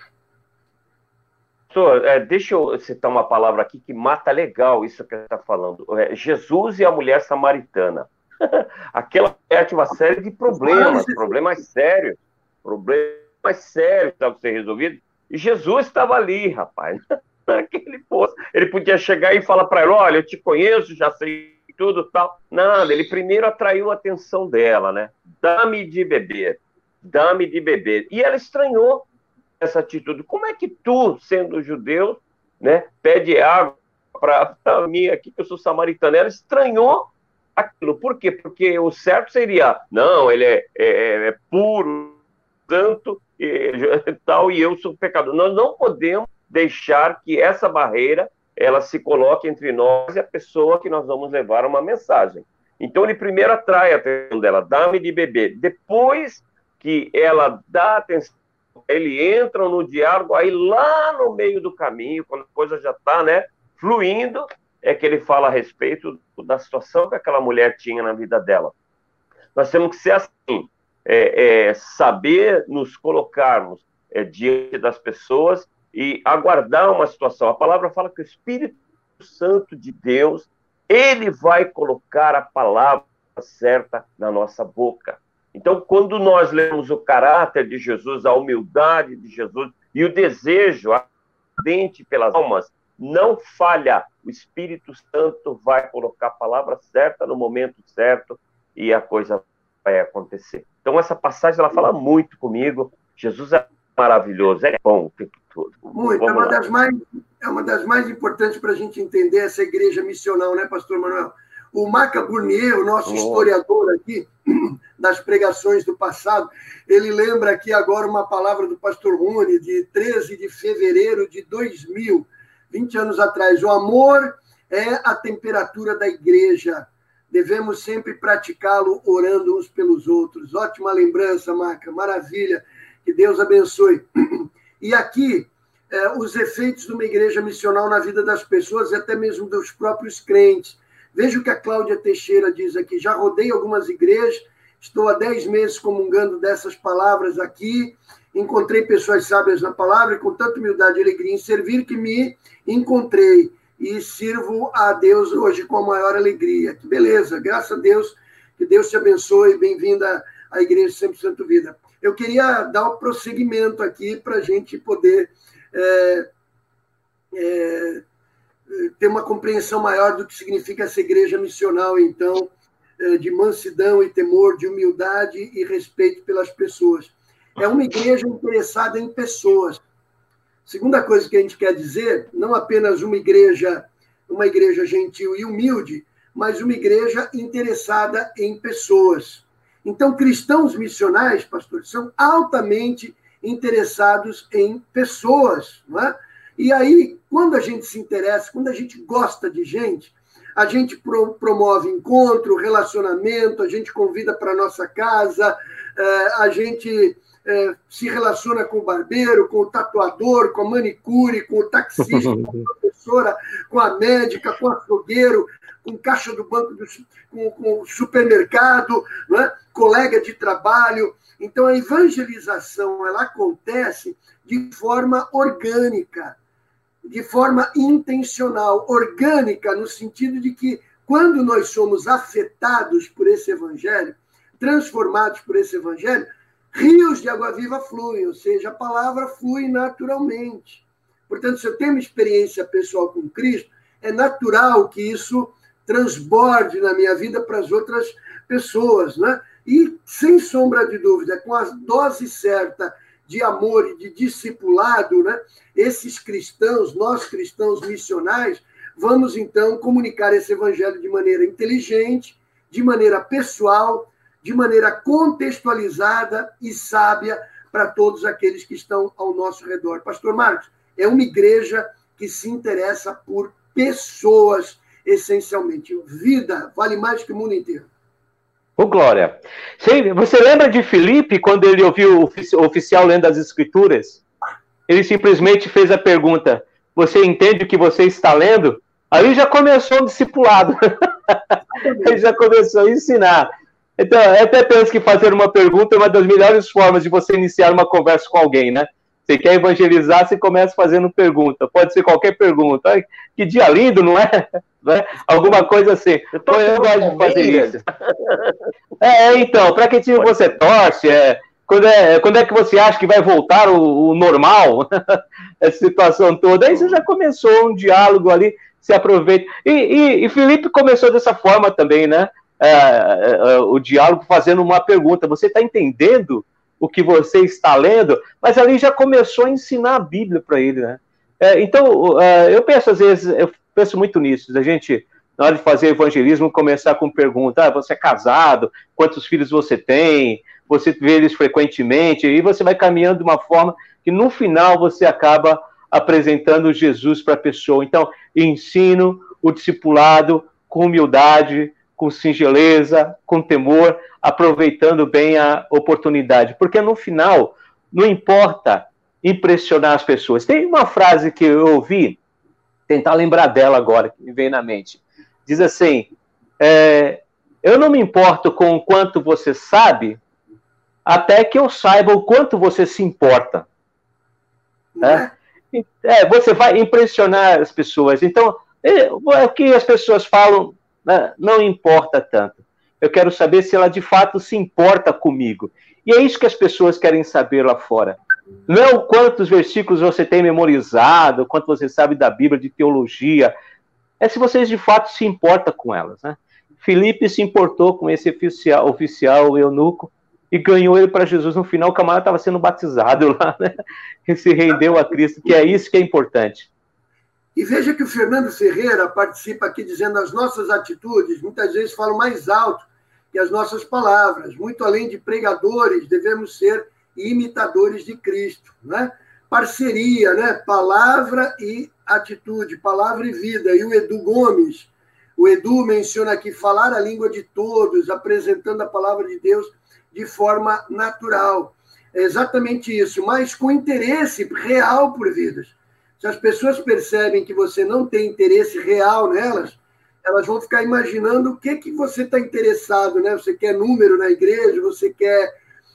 É, deixa eu citar uma palavra aqui que mata legal isso que você está falando. É, Jesus e a mulher samaritana. Aquela mulher tinha uma série de problemas, problemas sérios, problemas sérios para ser resolvidos. E Jesus estava ali, rapaz, naquele posto. Ele podia chegar e falar para ela: Olha, eu te conheço, já sei tudo tal. Nada, ele primeiro atraiu a atenção dela, né? Dá-me de beber, dá-me de beber. E ela estranhou essa atitude. Como é que tu, sendo judeu, né, pede água para mim aqui, que eu sou samaritano? Ela estranhou aquilo. Por quê? Porque o certo seria, não, ele é, é, é puro, santo e tal, e eu sou pecador. Nós não podemos deixar que essa barreira ela se coloque entre nós e a pessoa que nós vamos levar uma mensagem. Então ele primeiro atrai a atenção dela, dá-me de beber. Depois que ela dá atenção, ele entra no diálogo, aí lá no meio do caminho, quando a coisa já está né, fluindo, é que ele fala a respeito da situação que aquela mulher tinha na vida dela. Nós temos que ser assim, é, é, saber nos colocarmos é, diante das pessoas e aguardar uma situação. A palavra fala que o Espírito Santo de Deus, ele vai colocar a palavra certa na nossa boca. Então, quando nós lemos o caráter de Jesus, a humildade de Jesus e o desejo ardente pelas almas, não falha. O Espírito Santo vai colocar a palavra certa no momento certo e a coisa vai acontecer. Então, essa passagem ela fala muito comigo. Jesus é maravilhoso, é bom o tempo todo. Muito, é uma, das mais, é uma das mais importantes para a gente entender essa igreja missional, né, Pastor Manuel? O Maca Burnier, o nosso oh. historiador aqui, das pregações do passado, ele lembra aqui agora uma palavra do pastor Rune, de 13 de fevereiro de 2000, 20 anos atrás. O amor é a temperatura da igreja. Devemos sempre praticá-lo orando uns pelos outros. Ótima lembrança, Maca, maravilha. Que Deus abençoe. E aqui, é, os efeitos de uma igreja missional na vida das pessoas e até mesmo dos próprios crentes. Veja o que a Cláudia Teixeira diz aqui. Já rodei algumas igrejas, estou há dez meses comungando dessas palavras aqui. Encontrei pessoas sábias na palavra e com tanta humildade e alegria em servir que me encontrei e sirvo a Deus hoje com a maior alegria. Que beleza, graças a Deus, que Deus te abençoe. Bem-vinda à Igreja 100% Vida eu queria dar um prosseguimento aqui para a gente poder é, é, ter uma compreensão maior do que significa essa igreja missional, então, é, de mansidão e temor, de humildade e respeito pelas pessoas. é uma igreja interessada em pessoas. Segunda coisa que a gente quer dizer, não apenas uma igreja, uma igreja gentil e humilde, mas uma igreja interessada em pessoas. Então, cristãos missionais, pastor, são altamente interessados em pessoas, não é? E aí, quando a gente se interessa, quando a gente gosta de gente, a gente pro, promove encontro, relacionamento, a gente convida para nossa casa, é, a gente é, se relaciona com o barbeiro, com o tatuador, com a manicure, com o taxista, com a professora, com a médica, com o açougueiro, com caixa do banco, do, com, com o supermercado, é? colega de trabalho. Então, a evangelização ela acontece de forma orgânica de forma intencional, orgânica, no sentido de que, quando nós somos afetados por esse evangelho, transformados por esse evangelho, rios de água viva fluem, ou seja, a palavra flui naturalmente. Portanto, se eu tenho uma experiência pessoal com Cristo, é natural que isso transborde na minha vida para as outras pessoas, né? E, sem sombra de dúvida, com a dose certa de amor e de discipulado, né? esses cristãos, nós cristãos missionais, vamos então comunicar esse evangelho de maneira inteligente, de maneira pessoal, de maneira contextualizada e sábia para todos aqueles que estão ao nosso redor. Pastor Marcos, é uma igreja que se interessa por pessoas, essencialmente. Vida vale mais que o mundo inteiro. Ô, Glória. Você lembra de Felipe, quando ele ouviu o oficial lendo as escrituras? Ele simplesmente fez a pergunta: Você entende o que você está lendo? Aí já começou um discipulado. ele já começou a ensinar. Então, eu até penso que fazer uma pergunta é uma das melhores formas de você iniciar uma conversa com alguém, né? Você quer evangelizar, você começa fazendo pergunta. Pode ser qualquer pergunta. Ai, que dia lindo, não é? Né? Alguma coisa assim. Eu, tô eu gosto de fazer isso. É, então, para que time você torce? É, quando, é, quando é que você acha que vai voltar o, o normal? Essa situação toda. Aí você já começou um diálogo ali, se aproveita. E, e, e Felipe começou dessa forma também, né? É, é, é o diálogo fazendo uma pergunta. Você está entendendo o que você está lendo? Mas ali já começou a ensinar a Bíblia para ele, né? É, então, eu penso às vezes, eu penso muito nisso, a gente, na hora de fazer evangelismo, começar com pergunta, ah, você é casado, quantos filhos você tem, você vê eles frequentemente, e você vai caminhando de uma forma que no final você acaba apresentando Jesus para a pessoa. Então, ensino o discipulado com humildade, com singeleza, com temor, aproveitando bem a oportunidade. Porque no final, não importa impressionar as pessoas. Tem uma frase que eu ouvi tentar lembrar dela agora, que me vem na mente. Diz assim: é, Eu não me importo com o quanto você sabe, até que eu saiba o quanto você se importa. É? é você vai impressionar as pessoas. Então, é, o que as pessoas falam né, não importa tanto. Eu quero saber se ela de fato se importa comigo. E é isso que as pessoas querem saber lá fora. Não é quantos versículos você tem memorizado, quanto você sabe da Bíblia, de teologia. É se vocês de fato se importam com elas. Né? Felipe se importou com esse oficial, oficial eunuco, e ganhou ele para Jesus. No final, o camarada estava sendo batizado lá, né? E se rendeu a Cristo, que é isso que é importante. E veja que o Fernando Ferreira participa aqui dizendo as nossas atitudes muitas vezes falam mais alto que as nossas palavras. Muito além de pregadores, devemos ser imitadores de Cristo, né? Parceria, né? Palavra e atitude, palavra e vida. E o Edu Gomes, o Edu menciona aqui falar a língua de todos, apresentando a palavra de Deus de forma natural. É exatamente isso, mas com interesse real por vidas. Se as pessoas percebem que você não tem interesse real nelas, elas vão ficar imaginando o que que você está interessado, né? Você quer número na igreja, você quer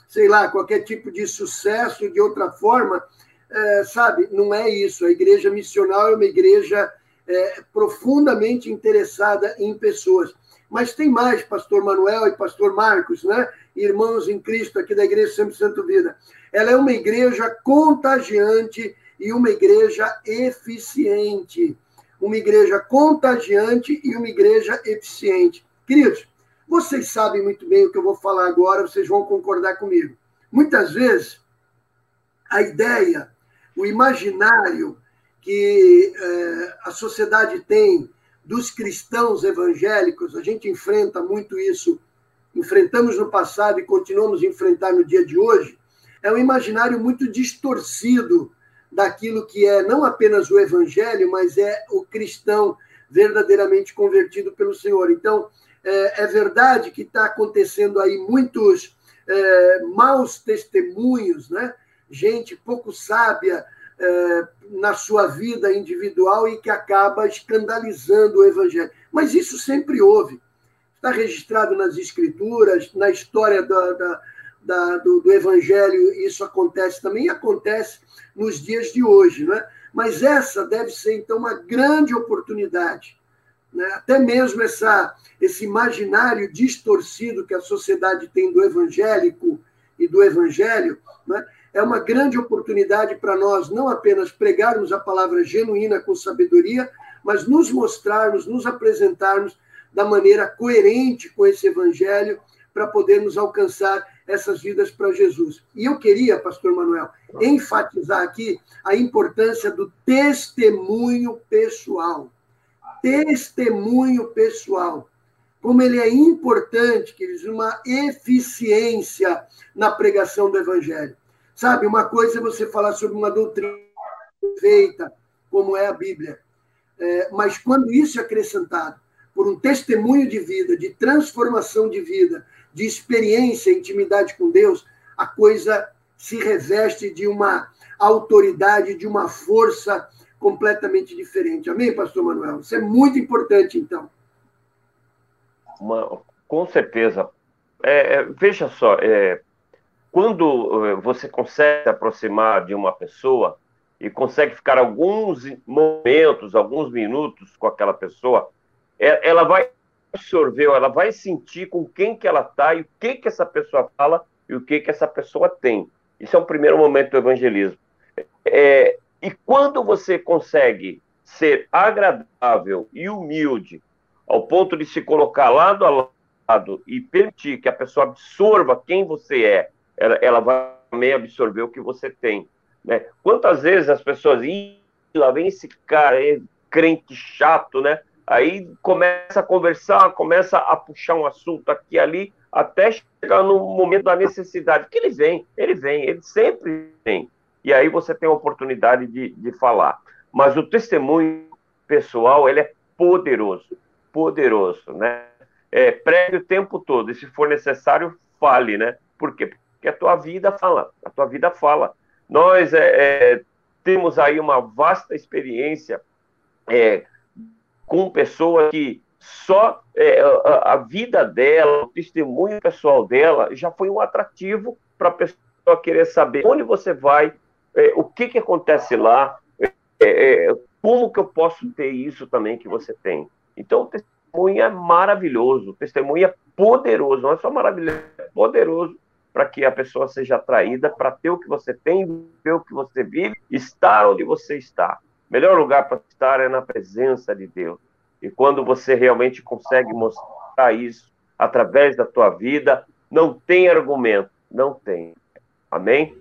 sei lá, qualquer tipo de sucesso de outra forma, é, sabe? Não é isso. A igreja missional é uma igreja é, profundamente interessada em pessoas. Mas tem mais, pastor Manuel e pastor Marcos, né? Irmãos em Cristo aqui da Igreja Sempre Santo Vida. Ela é uma igreja contagiante e uma igreja eficiente. Uma igreja contagiante e uma igreja eficiente. Queridos, vocês sabem muito bem o que eu vou falar agora, vocês vão concordar comigo. Muitas vezes, a ideia, o imaginário que é, a sociedade tem dos cristãos evangélicos, a gente enfrenta muito isso, enfrentamos no passado e continuamos a enfrentar no dia de hoje, é um imaginário muito distorcido daquilo que é não apenas o evangelho, mas é o cristão verdadeiramente convertido pelo Senhor. Então, é, é verdade que está acontecendo aí muitos é, maus testemunhos, né? gente pouco sábia é, na sua vida individual e que acaba escandalizando o evangelho. Mas isso sempre houve. Está registrado nas escrituras, na história da, da, da, do, do, evangelho, isso acontece também, e acontece nos dias de hoje. Né? Mas essa deve ser, então, uma grande oportunidade. Né? Até mesmo essa, esse imaginário distorcido que a sociedade tem do evangélico e do evangelho, né? é uma grande oportunidade para nós não apenas pregarmos a palavra genuína com sabedoria, mas nos mostrarmos, nos apresentarmos da maneira coerente com esse evangelho para podermos alcançar essas vidas para Jesus. E eu queria, pastor Manuel, enfatizar aqui a importância do testemunho pessoal. Testemunho pessoal. Como ele é importante, queridos, uma eficiência na pregação do evangelho. Sabe, uma coisa é você falar sobre uma doutrina feita, como é a Bíblia. É, mas quando isso é acrescentado por um testemunho de vida, de transformação de vida, de experiência, intimidade com Deus, a coisa se reveste de uma autoridade, de uma força completamente diferente. Amém, pastor Manuel? Isso é muito importante, então. Uma, com certeza. É, é veja só, é, quando eh, você consegue se aproximar de uma pessoa e consegue ficar alguns momentos, alguns minutos com aquela pessoa, é, ela vai absorver, ela vai sentir com quem que ela está e o que que essa pessoa fala e o que que essa pessoa tem. Isso é um primeiro momento do evangelismo. É, e quando você consegue ser agradável e humilde, ao ponto de se colocar lado a lado e permitir que a pessoa absorva quem você é ela, ela vai também absorver o que você tem. Né? Quantas vezes as pessoas, lá vem esse cara, é crente chato, né? Aí começa a conversar, começa a puxar um assunto aqui e ali, até chegar no momento da necessidade. Que ele vem, ele vem, ele sempre vem. E aí você tem a oportunidade de, de falar. Mas o testemunho pessoal, ele é poderoso, poderoso, né? É, pregue o tempo todo, e se for necessário, fale, né? Por quê? que a tua vida fala. A tua vida fala. Nós é, é, temos aí uma vasta experiência é, com pessoas que só é, a, a, vida dela, o testemunho pessoal dela, já foi um atrativo para a pessoa querer saber onde você vai, é, o que, que acontece lá, é, como que eu posso ter isso também que você tem. Então, o testemunho é maravilhoso, o testemunho é poderoso, não é só maravilhoso, é poderoso para que a pessoa seja atraída para ter o que você tem, ver o que você vive, estar onde você está. Melhor lugar para estar é na presença de Deus. E quando você realmente consegue mostrar isso através da tua vida, não tem argumento, não tem. Amém?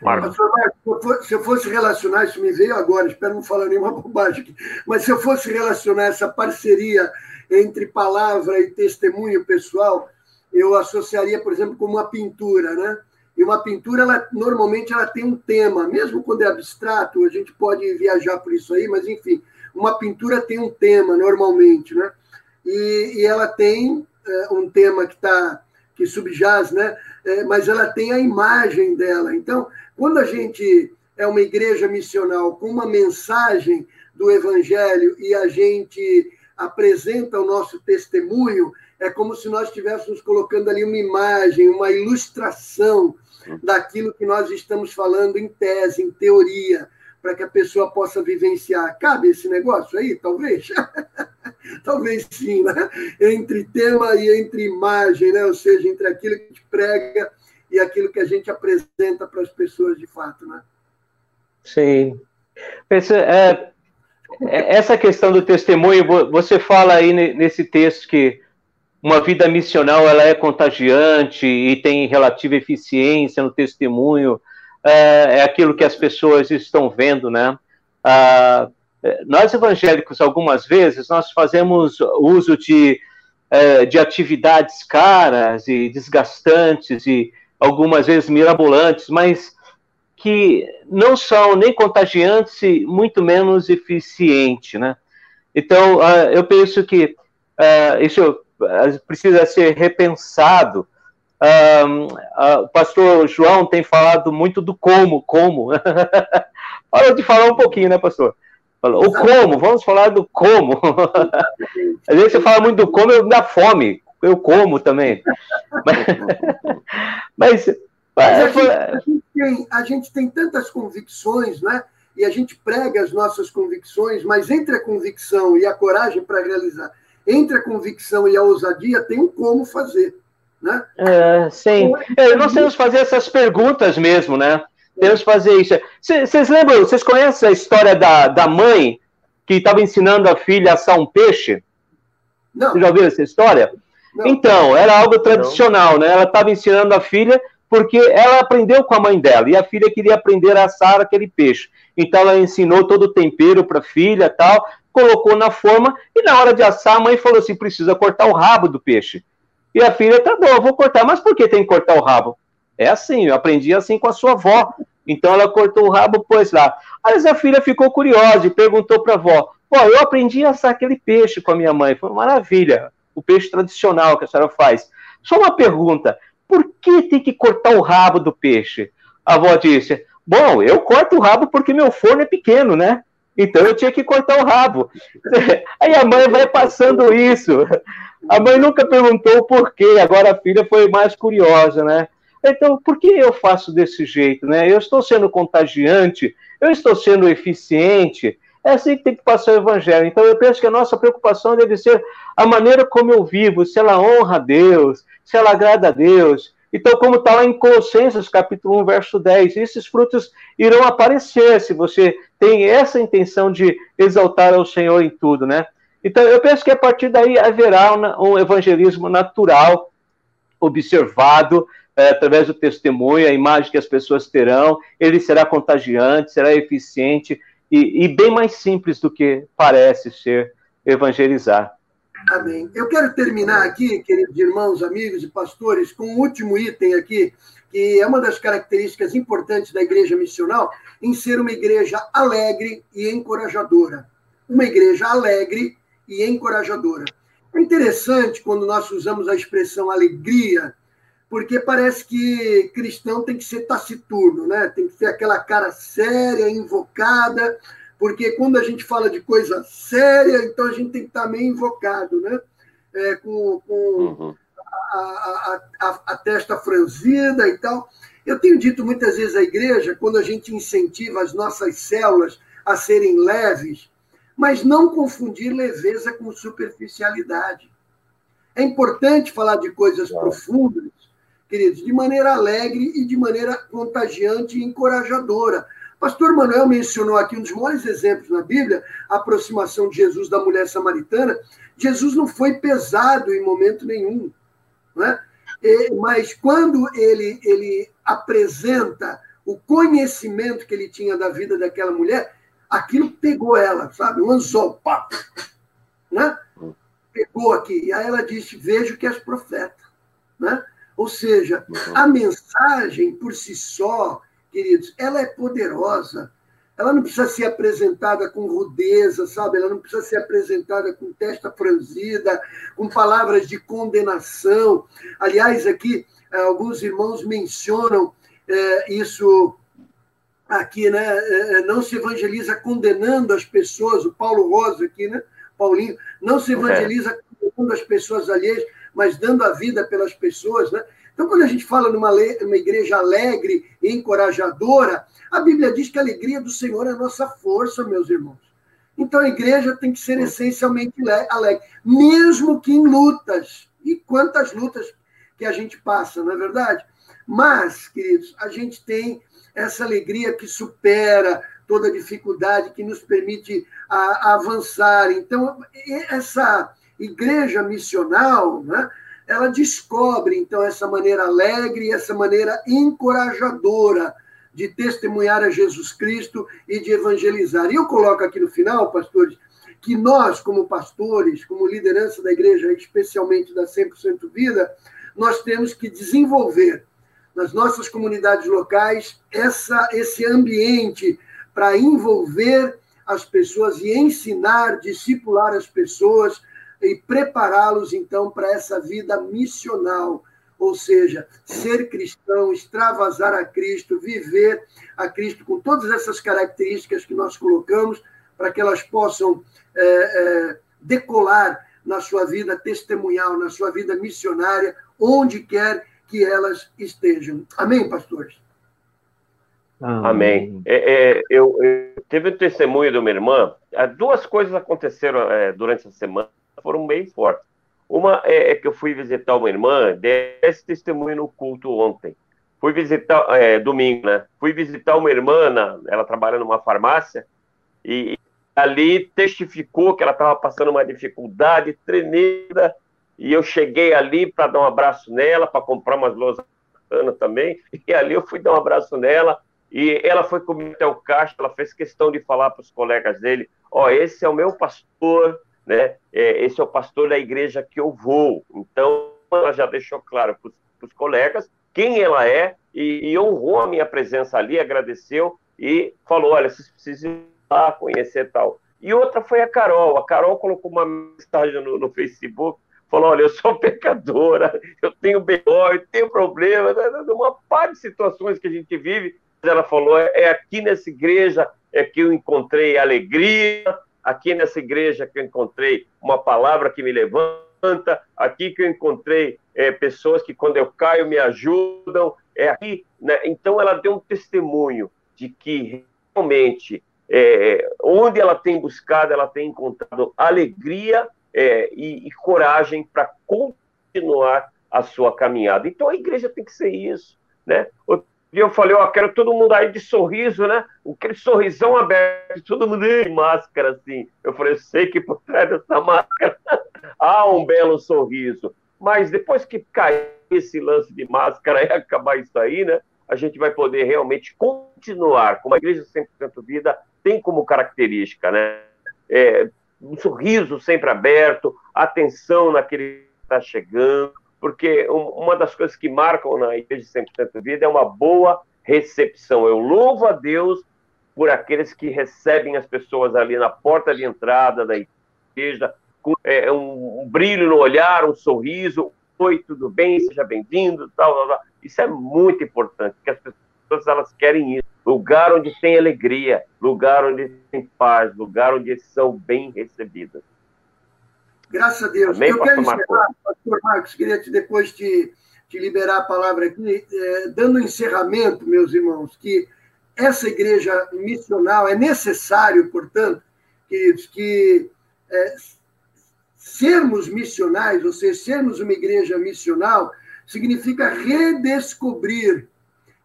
Marcos. Se eu fosse relacionar, isso me veio agora, espero não falar nenhuma bobagem aqui, mas se eu fosse relacionar essa parceria entre palavra e testemunho pessoal, eu associaria, por exemplo, com uma pintura, né? E uma pintura, ela, normalmente, ela tem um tema, mesmo quando é abstrato, a gente pode viajar por isso aí, mas, enfim, uma pintura tem um tema, normalmente, né? E, e ela tem é, um tema que está que subjaz, né? É, mas ela tem a imagem dela. Então, quando a gente é uma igreja missional com uma mensagem do evangelho e a gente apresenta o nosso testemunho, é como se nós estivéssemos colocando ali uma imagem, uma ilustração daquilo que nós estamos falando em tese, em teoria, para que a pessoa possa vivenciar. Cabe esse negócio aí, talvez? talvez sim, né? Entre tema e entre imagem, né? ou seja, entre aquilo que a gente prega e aquilo que a gente apresenta para as pessoas de fato. Né? Sim. Esse, é, é, essa questão do testemunho, você fala aí nesse texto que uma vida missional ela é contagiante e tem relativa eficiência no testemunho. é, é aquilo que as pessoas estão vendo, né? Ah, nós evangélicos, algumas vezes, nós fazemos uso de, é, de atividades caras e desgastantes e algumas vezes mirabolantes, mas que não são nem contagiantes e muito menos eficientes, né? Então, uh, eu penso que uh, isso precisa ser repensado. o pastor João tem falado muito do como, como. Fala de falar um pouquinho, né, pastor? O como, vamos falar do como. Às vezes você fala muito do como, eu dá fome, eu como também. Mas, mas a, gente, a, gente tem, a gente tem tantas convicções, né? e a gente prega as nossas convicções, mas entre a convicção e a coragem para realizar, entre a convicção e a ousadia, tem um como fazer. Né? É, sim. Então, é, nós temos que fazer essas perguntas mesmo, né? Temos que fazer isso. Vocês lembram, vocês conhecem a história da, da mãe que estava ensinando a filha a assar um peixe? Não. Vocês já ouviram essa história? Não. Então, era algo tradicional, né? Ela estava ensinando a filha porque ela aprendeu com a mãe dela e a filha queria aprender a assar aquele peixe. Então ela ensinou todo o tempero para a filha, tal, colocou na forma e na hora de assar a mãe falou assim: precisa cortar o rabo do peixe. E a filha, tá bom, eu vou cortar, mas por que tem que cortar o rabo? É assim, eu aprendi assim com a sua avó. Então ela cortou o rabo, pôs lá. Aí a filha ficou curiosa e perguntou para a avó: Pô, eu aprendi a assar aquele peixe com a minha mãe. Foi maravilha. O peixe tradicional que a senhora faz. Só uma pergunta: por que tem que cortar o rabo do peixe? A avó disse: Bom, eu corto o rabo porque meu forno é pequeno, né? Então eu tinha que cortar o rabo. Aí a mãe vai passando isso. A mãe nunca perguntou o porquê, agora a filha foi mais curiosa, né? Então, por que eu faço desse jeito, né? Eu estou sendo contagiante, eu estou sendo eficiente. É assim que tem que passar o evangelho. Então, eu penso que a nossa preocupação deve ser a maneira como eu vivo, se ela honra a Deus, se ela agrada a Deus. Então, como está lá em Colossenses, capítulo 1, verso 10, esses frutos irão aparecer se você tem essa intenção de exaltar ao Senhor em tudo, né? Então, eu penso que a partir daí haverá um evangelismo natural, observado, é, através do testemunho, a imagem que as pessoas terão, ele será contagiante, será eficiente e, e bem mais simples do que parece ser evangelizar. Amém. Eu quero terminar aqui, queridos irmãos, amigos e pastores, com um último item aqui, que é uma das características importantes da igreja missional, em ser uma igreja alegre e encorajadora. Uma igreja alegre e encorajadora. É interessante quando nós usamos a expressão alegria, porque parece que cristão tem que ser taciturno, né? Tem que ter aquela cara séria, invocada, porque quando a gente fala de coisa séria, então a gente tem que estar meio invocado, né? É, com, com uhum. A, a, a, testa franzida e tal. Eu tenho dito muitas vezes à igreja, quando a gente incentiva as nossas células a serem leves, mas não confundir leveza com superficialidade. É importante falar de coisas profundas, queridos, de maneira alegre e de maneira contagiante e encorajadora Pastor Manuel mencionou aqui um dos maiores exemplos na Bíblia, a aproximação de Jesus da mulher samaritana. Jesus não foi pesado em momento nenhum, né? mas quando ele, ele apresenta o conhecimento que ele tinha da vida daquela mulher, aquilo pegou ela, sabe? Um anzol, pá, né? Pegou aqui. E aí ela disse: Vejo que és profeta. Né? Ou seja, a mensagem por si só, queridos, ela é poderosa. Ela não precisa ser apresentada com rudeza, sabe? Ela não precisa ser apresentada com testa franzida, com palavras de condenação. Aliás, aqui, eh, alguns irmãos mencionam é, isso aqui, né? É, não se evangeliza condenando as pessoas, o Paulo Rosa aqui, né? Paulinho, não se evangeliza é. condenando as pessoas alheias, mas dando a vida pelas pessoas, né? Então, quando a gente fala numa, numa igreja alegre e encorajadora, a Bíblia diz que a alegria do Senhor é a nossa força, meus irmãos. Então, a igreja tem que ser essencialmente alegre, mesmo que em lutas. E quantas lutas que a gente passa, não é verdade? Mas, queridos, a gente tem essa alegria que supera toda dificuldade, que nos permite a, a avançar. Então, essa igreja missional, né, ela descobre, então, essa maneira alegre, essa maneira encorajadora de testemunhar a Jesus Cristo e de evangelizar. E eu coloco aqui no final, pastores, que nós, como pastores, como liderança da igreja, especialmente da 100% Vida, nós temos que desenvolver nas nossas comunidades locais essa, esse ambiente para envolver as pessoas e ensinar, discipular as pessoas e prepará-los, então, para essa vida missional. Ou seja, ser cristão, extravasar a Cristo, viver a Cristo com todas essas características que nós colocamos, para que elas possam é, é, decolar na sua vida testemunhal, na sua vida missionária, onde quer que elas estejam. Amém, pastores? Amém. É, é, eu, eu, teve um testemunho de uma irmã. Duas coisas aconteceram é, durante a semana, foram bem fortes. Uma é, é, que eu fui visitar uma irmã, desse testemunho no culto ontem. Fui visitar, é, domingo, né? Fui visitar uma irmã, na, ela trabalha numa farmácia, e, e ali testificou que ela estava passando uma dificuldade tremenda. E eu cheguei ali para dar um abraço nela, para comprar umas lojas também. E ali eu fui dar um abraço nela e ela foi comigo até o caixa, ela fez questão de falar para os colegas dele: Ó, oh, esse é o meu pastor, né? É, esse é o pastor da igreja que eu vou. Então, ela já deixou claro para os colegas quem ela é e, e, honrou a minha presença ali, agradeceu e falou: Olha, vocês precisam ir lá conhecer tal. E outra foi a Carol. A Carol colocou uma mensagem no, no Facebook falou: olha, eu sou pecadora, eu tenho B.O., eu tenho problema, né, né, uma par de situações que a gente vive, ela falou: é, aqui nessa igreja é que eu encontrei alegria, aqui nessa igreja que eu encontrei uma palavra que me levanta, aqui que eu encontrei é, pessoas que quando eu caio me ajudam, é aqui. Né? Então ela deu um testemunho de que realmente é, onde ela tem buscado, ela tem encontrado alegria é, e, e coragem para continuar a sua caminhada. Então a igreja tem que ser isso, né? E eu falei, ó, quero todo mundo aí de sorriso, né? Aquele sorrisão aberto, todo mundo de máscara, assim. Eu falei, eu sei que por trás dessa máscara há um belo sorriso. Mas depois que cair esse lance de máscara e acabar isso aí, né? A gente vai poder realmente continuar, como a Igreja 100% Vida tem como característica, né? É, um sorriso sempre aberto, atenção naquele que está chegando, porque uma das coisas que marcam na Igreja 100% Vida é uma boa recepção. Eu louvo a Deus por aqueles que recebem as pessoas ali na porta de entrada da igreja, com é, um, um, brilho no olhar, um sorriso, oi, tudo bem, seja bem-vindo, tal, tal, tal. Isso é muito importante, porque as pessoas elas querem isso. Lugar onde tem alegria, lugar onde tem paz, lugar onde são bem recebidas. Graças a Deus. Amém, eu quero encerrar, Marcos. pastor Marcos, queria te, depois te, te liberar a palavra aqui, é, dando um encerramento, meus irmãos, que essa igreja missional é necessário, portanto, queridos, que é, sermos missionais, ou seja, sermos uma igreja missional, significa redescobrir,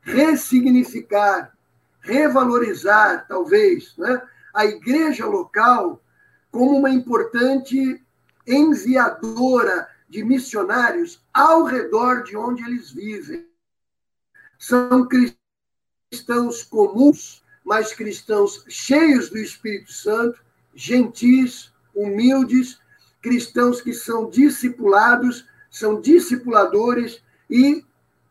ressignificar, revalorizar, talvez, né, a igreja local como uma importante enviadora de missionários ao redor de onde eles vivem. São cristãos comuns, mas cristãos cheios do Espírito Santo, gentis, humildes, cristãos que são discipulados, são discipuladores e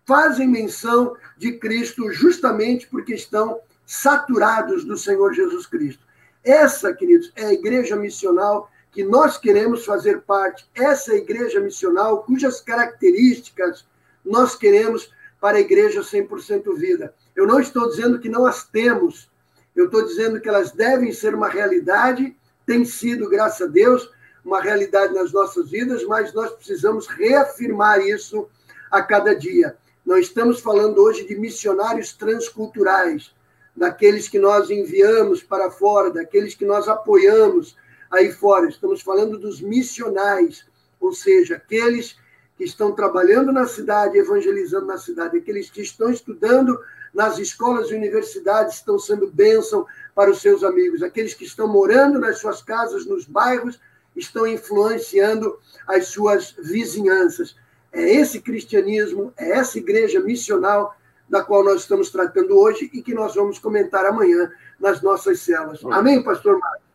fazem menção de Cristo justamente porque estão saturados do Senhor Jesus Cristo. Essa, queridos, é a igreja missional que nós queremos fazer parte, essa igreja missional, cujas características nós queremos para a igreja 100% vida. Eu não estou dizendo que não as temos, eu estou dizendo que elas devem ser uma realidade, tem sido, graças a Deus, uma realidade nas nossas vidas, mas nós precisamos reafirmar isso a cada dia. Não estamos falando hoje de missionários transculturais, daqueles que nós enviamos para fora, daqueles que nós apoiamos, aí fora. Estamos falando dos missionais, ou seja, aqueles que estão trabalhando na cidade, evangelizando na cidade, aqueles que estão estudando nas escolas e universidades, estão sendo bênção para os seus amigos, aqueles que estão morando nas suas casas, nos bairros, estão influenciando as suas vizinhanças. É esse cristianismo, é essa igreja missional da qual nós estamos tratando hoje e que nós vamos comentar amanhã nas nossas celas. Amém, pastor Mário?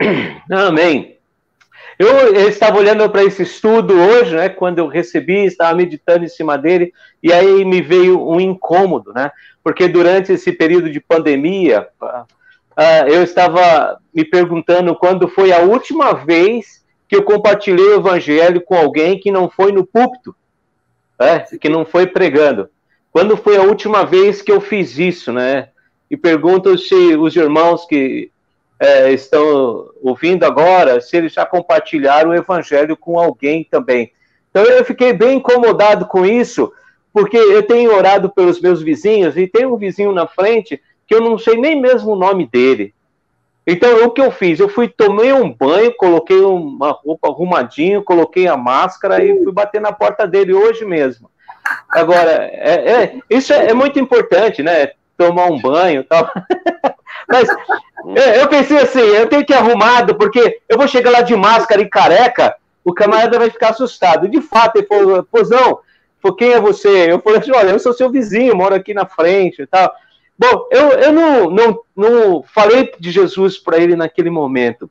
Amém. Eu, estava olhando para esse estudo hoje, né, quando eu recebi, estava meditando em cima dele, e aí me veio um incômodo, né? Porque durante esse período de pandemia, uh, eu estava me perguntando quando foi a última vez que eu compartilhei o evangelho com alguém que não foi no púlpito, né, que não foi pregando. Quando foi a última vez que eu fiz isso, né? E pergunto se os irmãos que é, estão ouvindo agora, se eles já compartilharam o evangelho com alguém também. Então eu fiquei bem incomodado com isso, porque eu tenho orado pelos meus vizinhos e tem um vizinho na frente que eu não sei nem mesmo o nome dele. Então, o que eu fiz? Eu fui, tomei um banho, coloquei uma roupa arrumadinho, coloquei a máscara e fui bater na porta dele hoje mesmo. Agora, é, é isso é, é, muito importante, né? Tomar um banho e tal. Mas é, eu pensei assim, eu tenho que ir arrumado, porque eu vou chegar lá de máscara e careca, o camarada vai ficar assustado. De fato, ele falou, Pozão, quem é você? Eu falei assim, olha, eu sou seu vizinho, moro aqui na frente e tal. Bom, eu, eu não, não, não falei de Jesus para ele naquele momento,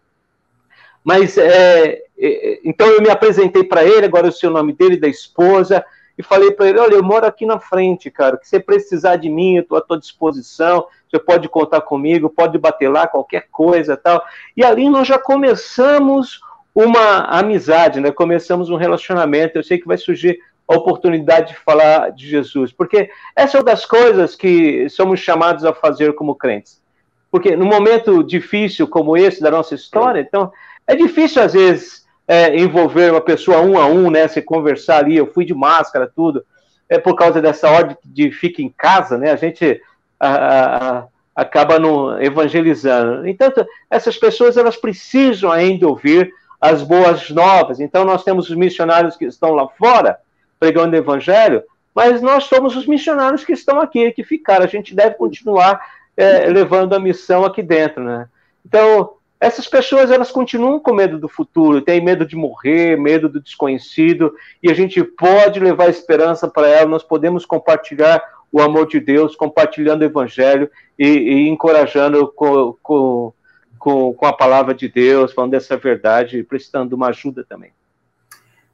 mas é, é, então eu me apresentei para ele, agora eu sei o nome dele, da esposa, e falei para ele: olha, eu moro aqui na frente, cara, que você precisar de mim, eu estou à tua disposição, você pode contar comigo, pode bater lá, qualquer coisa tal. E ali nós já começamos uma amizade, né? começamos um relacionamento. Eu sei que vai surgir a oportunidade de falar de Jesus, porque essa é uma das coisas que somos chamados a fazer como crentes. Porque no momento difícil como esse da nossa história, então, é difícil às vezes é, envolver uma pessoa um a um, né? Se conversar ali, eu fui de máscara, tudo. É por causa dessa ordem de fica em casa, né? A gente a, acaba no, evangelizando. Então, essas pessoas elas precisam ainda ouvir as boas novas. Então, nós temos os missionários que estão lá fora pregando o evangelho, mas nós somos os missionários que estão aqui, que ficaram. A gente deve continuar é, levando a missão aqui dentro, né? Então, essas pessoas elas continuam com medo do futuro, têm medo de morrer, medo do desconhecido, e a gente pode levar esperança para elas, nós podemos compartilhar o amor de Deus, compartilhando o evangelho e, e encorajando com, com, com, com, a palavra de Deus, falando dessa verdade, prestando uma ajuda também.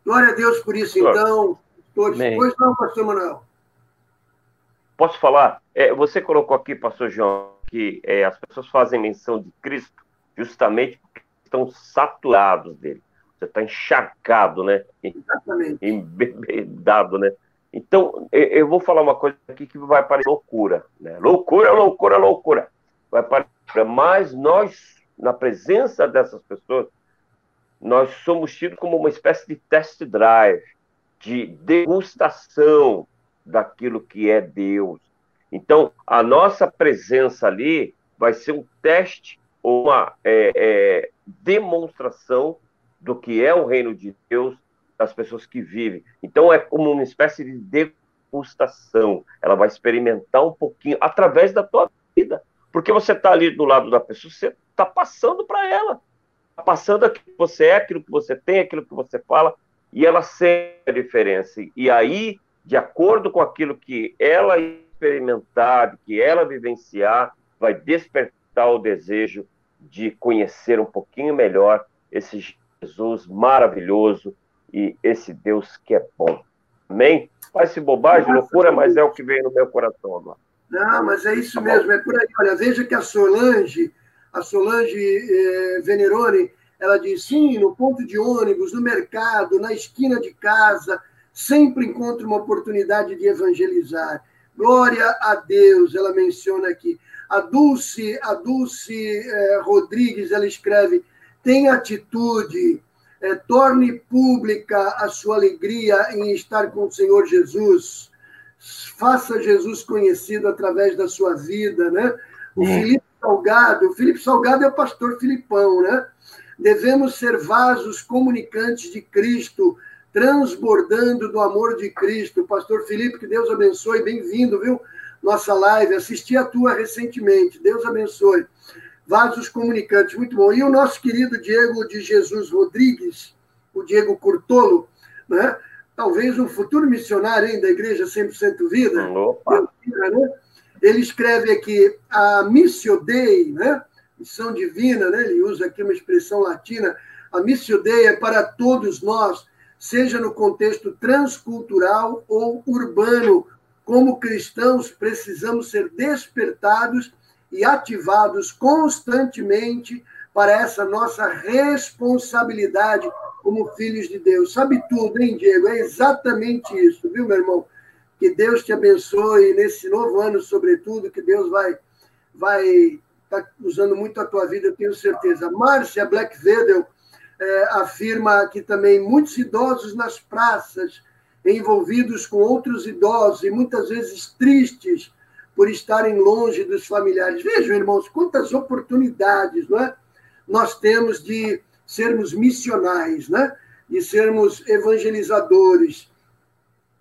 Glória a Deus por isso, então. Todos. Pois não, pastor Manuel. Posso falar? É, você colocou aqui, pastor João, que é, as pessoas fazem menção de Cristo justamente porque estão saturados dele. Você está encharcado, né? Exatamente. Embebedado, né? Então, eu vou falar uma coisa aqui que vai parecer loucura, né? Loucura, loucura, loucura. Vai parecer, mas nós, na presença dessas pessoas, nós somos tidos como uma espécie de test drive, de degustação daquilo que é Deus. Então, a nossa presença ali vai ser um teste uma é, é, demonstração do que é o reino de Deus das pessoas que vivem. Então é como uma espécie de degustação. Ela vai experimentar um pouquinho através da tua vida, porque você está ali do lado da pessoa, você está passando para ela, tá passando aquilo que você é, aquilo que você tem, aquilo que você fala, e ela sente a diferença. E aí, de acordo com aquilo que ela experimentar, que ela vivenciar, vai despertar o desejo de conhecer um pouquinho melhor esse Jesus maravilhoso e esse Deus que é bom. Amém? Parece bobagem, loucura, mas é o que veio no meu coração agora. Não, mas é isso tá mesmo, é por aí. Olha, veja que a Solange, a Solange eh, Veneroni, ela diz, sim, no ponto de ônibus, no mercado, na esquina de casa, sempre encontro uma oportunidade de evangelizar. Glória a Deus, ela menciona aqui. A Dulce, a Dulce eh, Rodrigues, ela escreve: tem atitude, eh, torne pública a sua alegria em estar com o Senhor Jesus, faça Jesus conhecido através da sua vida, né? O é. Felipe Salgado, o Felipe Salgado é o pastor Filipão, né? Devemos ser vasos comunicantes de Cristo, transbordando do amor de Cristo. Pastor Felipe, que Deus abençoe, bem-vindo, viu? nossa live, assisti a tua recentemente. Deus abençoe. Vasos comunicantes, muito bom. E o nosso querido Diego de Jesus Rodrigues, o Diego Curtolo, né? talvez um futuro missionário hein, da Igreja 100% Vida. Né? Ele escreve aqui a Missio Dei, né? missão divina, né? ele usa aqui uma expressão latina, a Missio Dei é para todos nós, seja no contexto transcultural ou urbano, como cristãos precisamos ser despertados e ativados constantemente para essa nossa responsabilidade como filhos de Deus. Sabe tudo, hein, Diego? É exatamente isso, viu, meu irmão? Que Deus te abençoe nesse novo ano, sobretudo, que Deus vai vai tá usando muito a tua vida, eu tenho certeza. Márcia Black Vedel é, afirma que também muitos idosos nas praças, envolvidos com outros idosos e muitas vezes tristes por estarem longe dos familiares. Vejam, irmãos, quantas oportunidades não é? nós temos de sermos missionais, né? de sermos evangelizadores,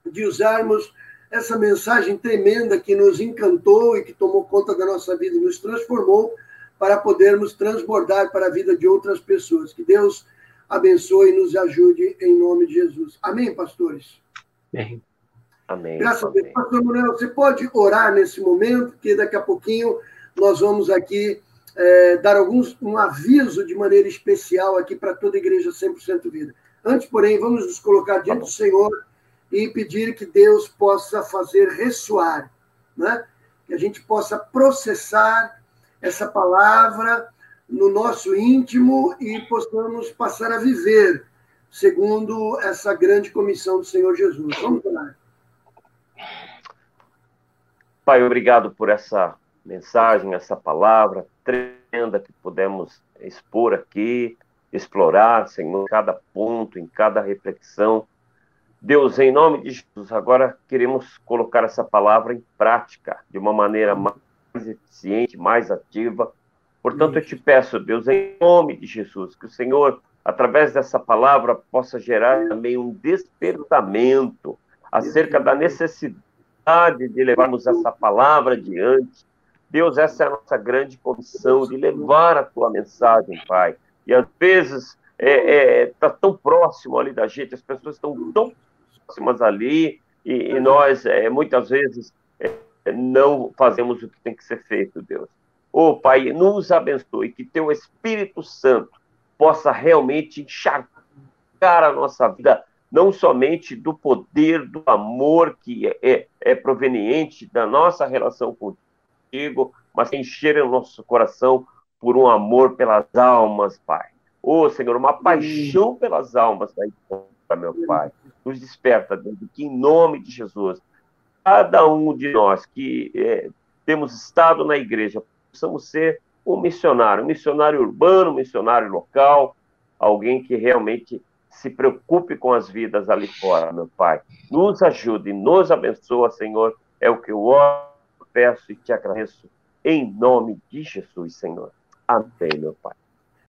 de usarmos essa mensagem tremenda que nos encantou e que tomou conta da nossa vida e nos transformou para podermos transbordar para a vida de outras pessoas. Que Deus abençoe e nos ajude em nome de Jesus. Amém, pastores? Amém. Amém. Graças a Deus. Pastor Manuel, você pode orar nesse momento, porque daqui a pouquinho nós vamos aqui é, dar alguns, um aviso de maneira especial aqui para toda a igreja 100% Vida. Antes, porém, vamos nos colocar diante do Senhor e pedir que Deus possa fazer ressoar, né? que a gente possa processar essa palavra no nosso íntimo e possamos passar a viver segundo essa grande comissão do Senhor Jesus. Vamos orar. Pai, obrigado por essa mensagem, essa palavra tremenda que pudemos expor aqui, explorar, Senhor, em cada ponto, em cada reflexão. Deus, em nome de Jesus, agora queremos colocar essa palavra em prática de uma maneira mais eficiente, mais ativa. Portanto, eu te peço, Deus, em nome de Jesus, que o Senhor, através dessa palavra, possa gerar também um despertamento acerca da necessidade de levarmos essa palavra adiante. Deus, essa é a nossa grande comissão de levar a tua mensagem, Pai. E às vezes está é, é, tá tão próximo ali da gente, as pessoas estão tão próximas ali, e, e nós, é, muitas vezes, é, não fazemos o que tem que ser feito, Deus. Ô, oh, Pai, nos abençoe, que teu Espírito Santo possa realmente encharcar a nossa vida não somente do poder, do amor que é, é, é proveniente da nossa relação contigo, mas encher o nosso coração por um amor pelas almas, Pai. Ô, oh, Senhor, uma paixão pelas almas da meu Pai. Nos desperta, Deus, que em nome de Jesus, cada um de nós que é, temos estado na igreja, possamos ser um missionário, um missionário urbano, um missionário local, alguém que realmente se preocupe com as vidas ali fora, meu Pai. Nos ajude, nos abençoa, Senhor. É o que eu oro, peço e te agradeço em nome de Jesus, Senhor. Amém, meu Pai.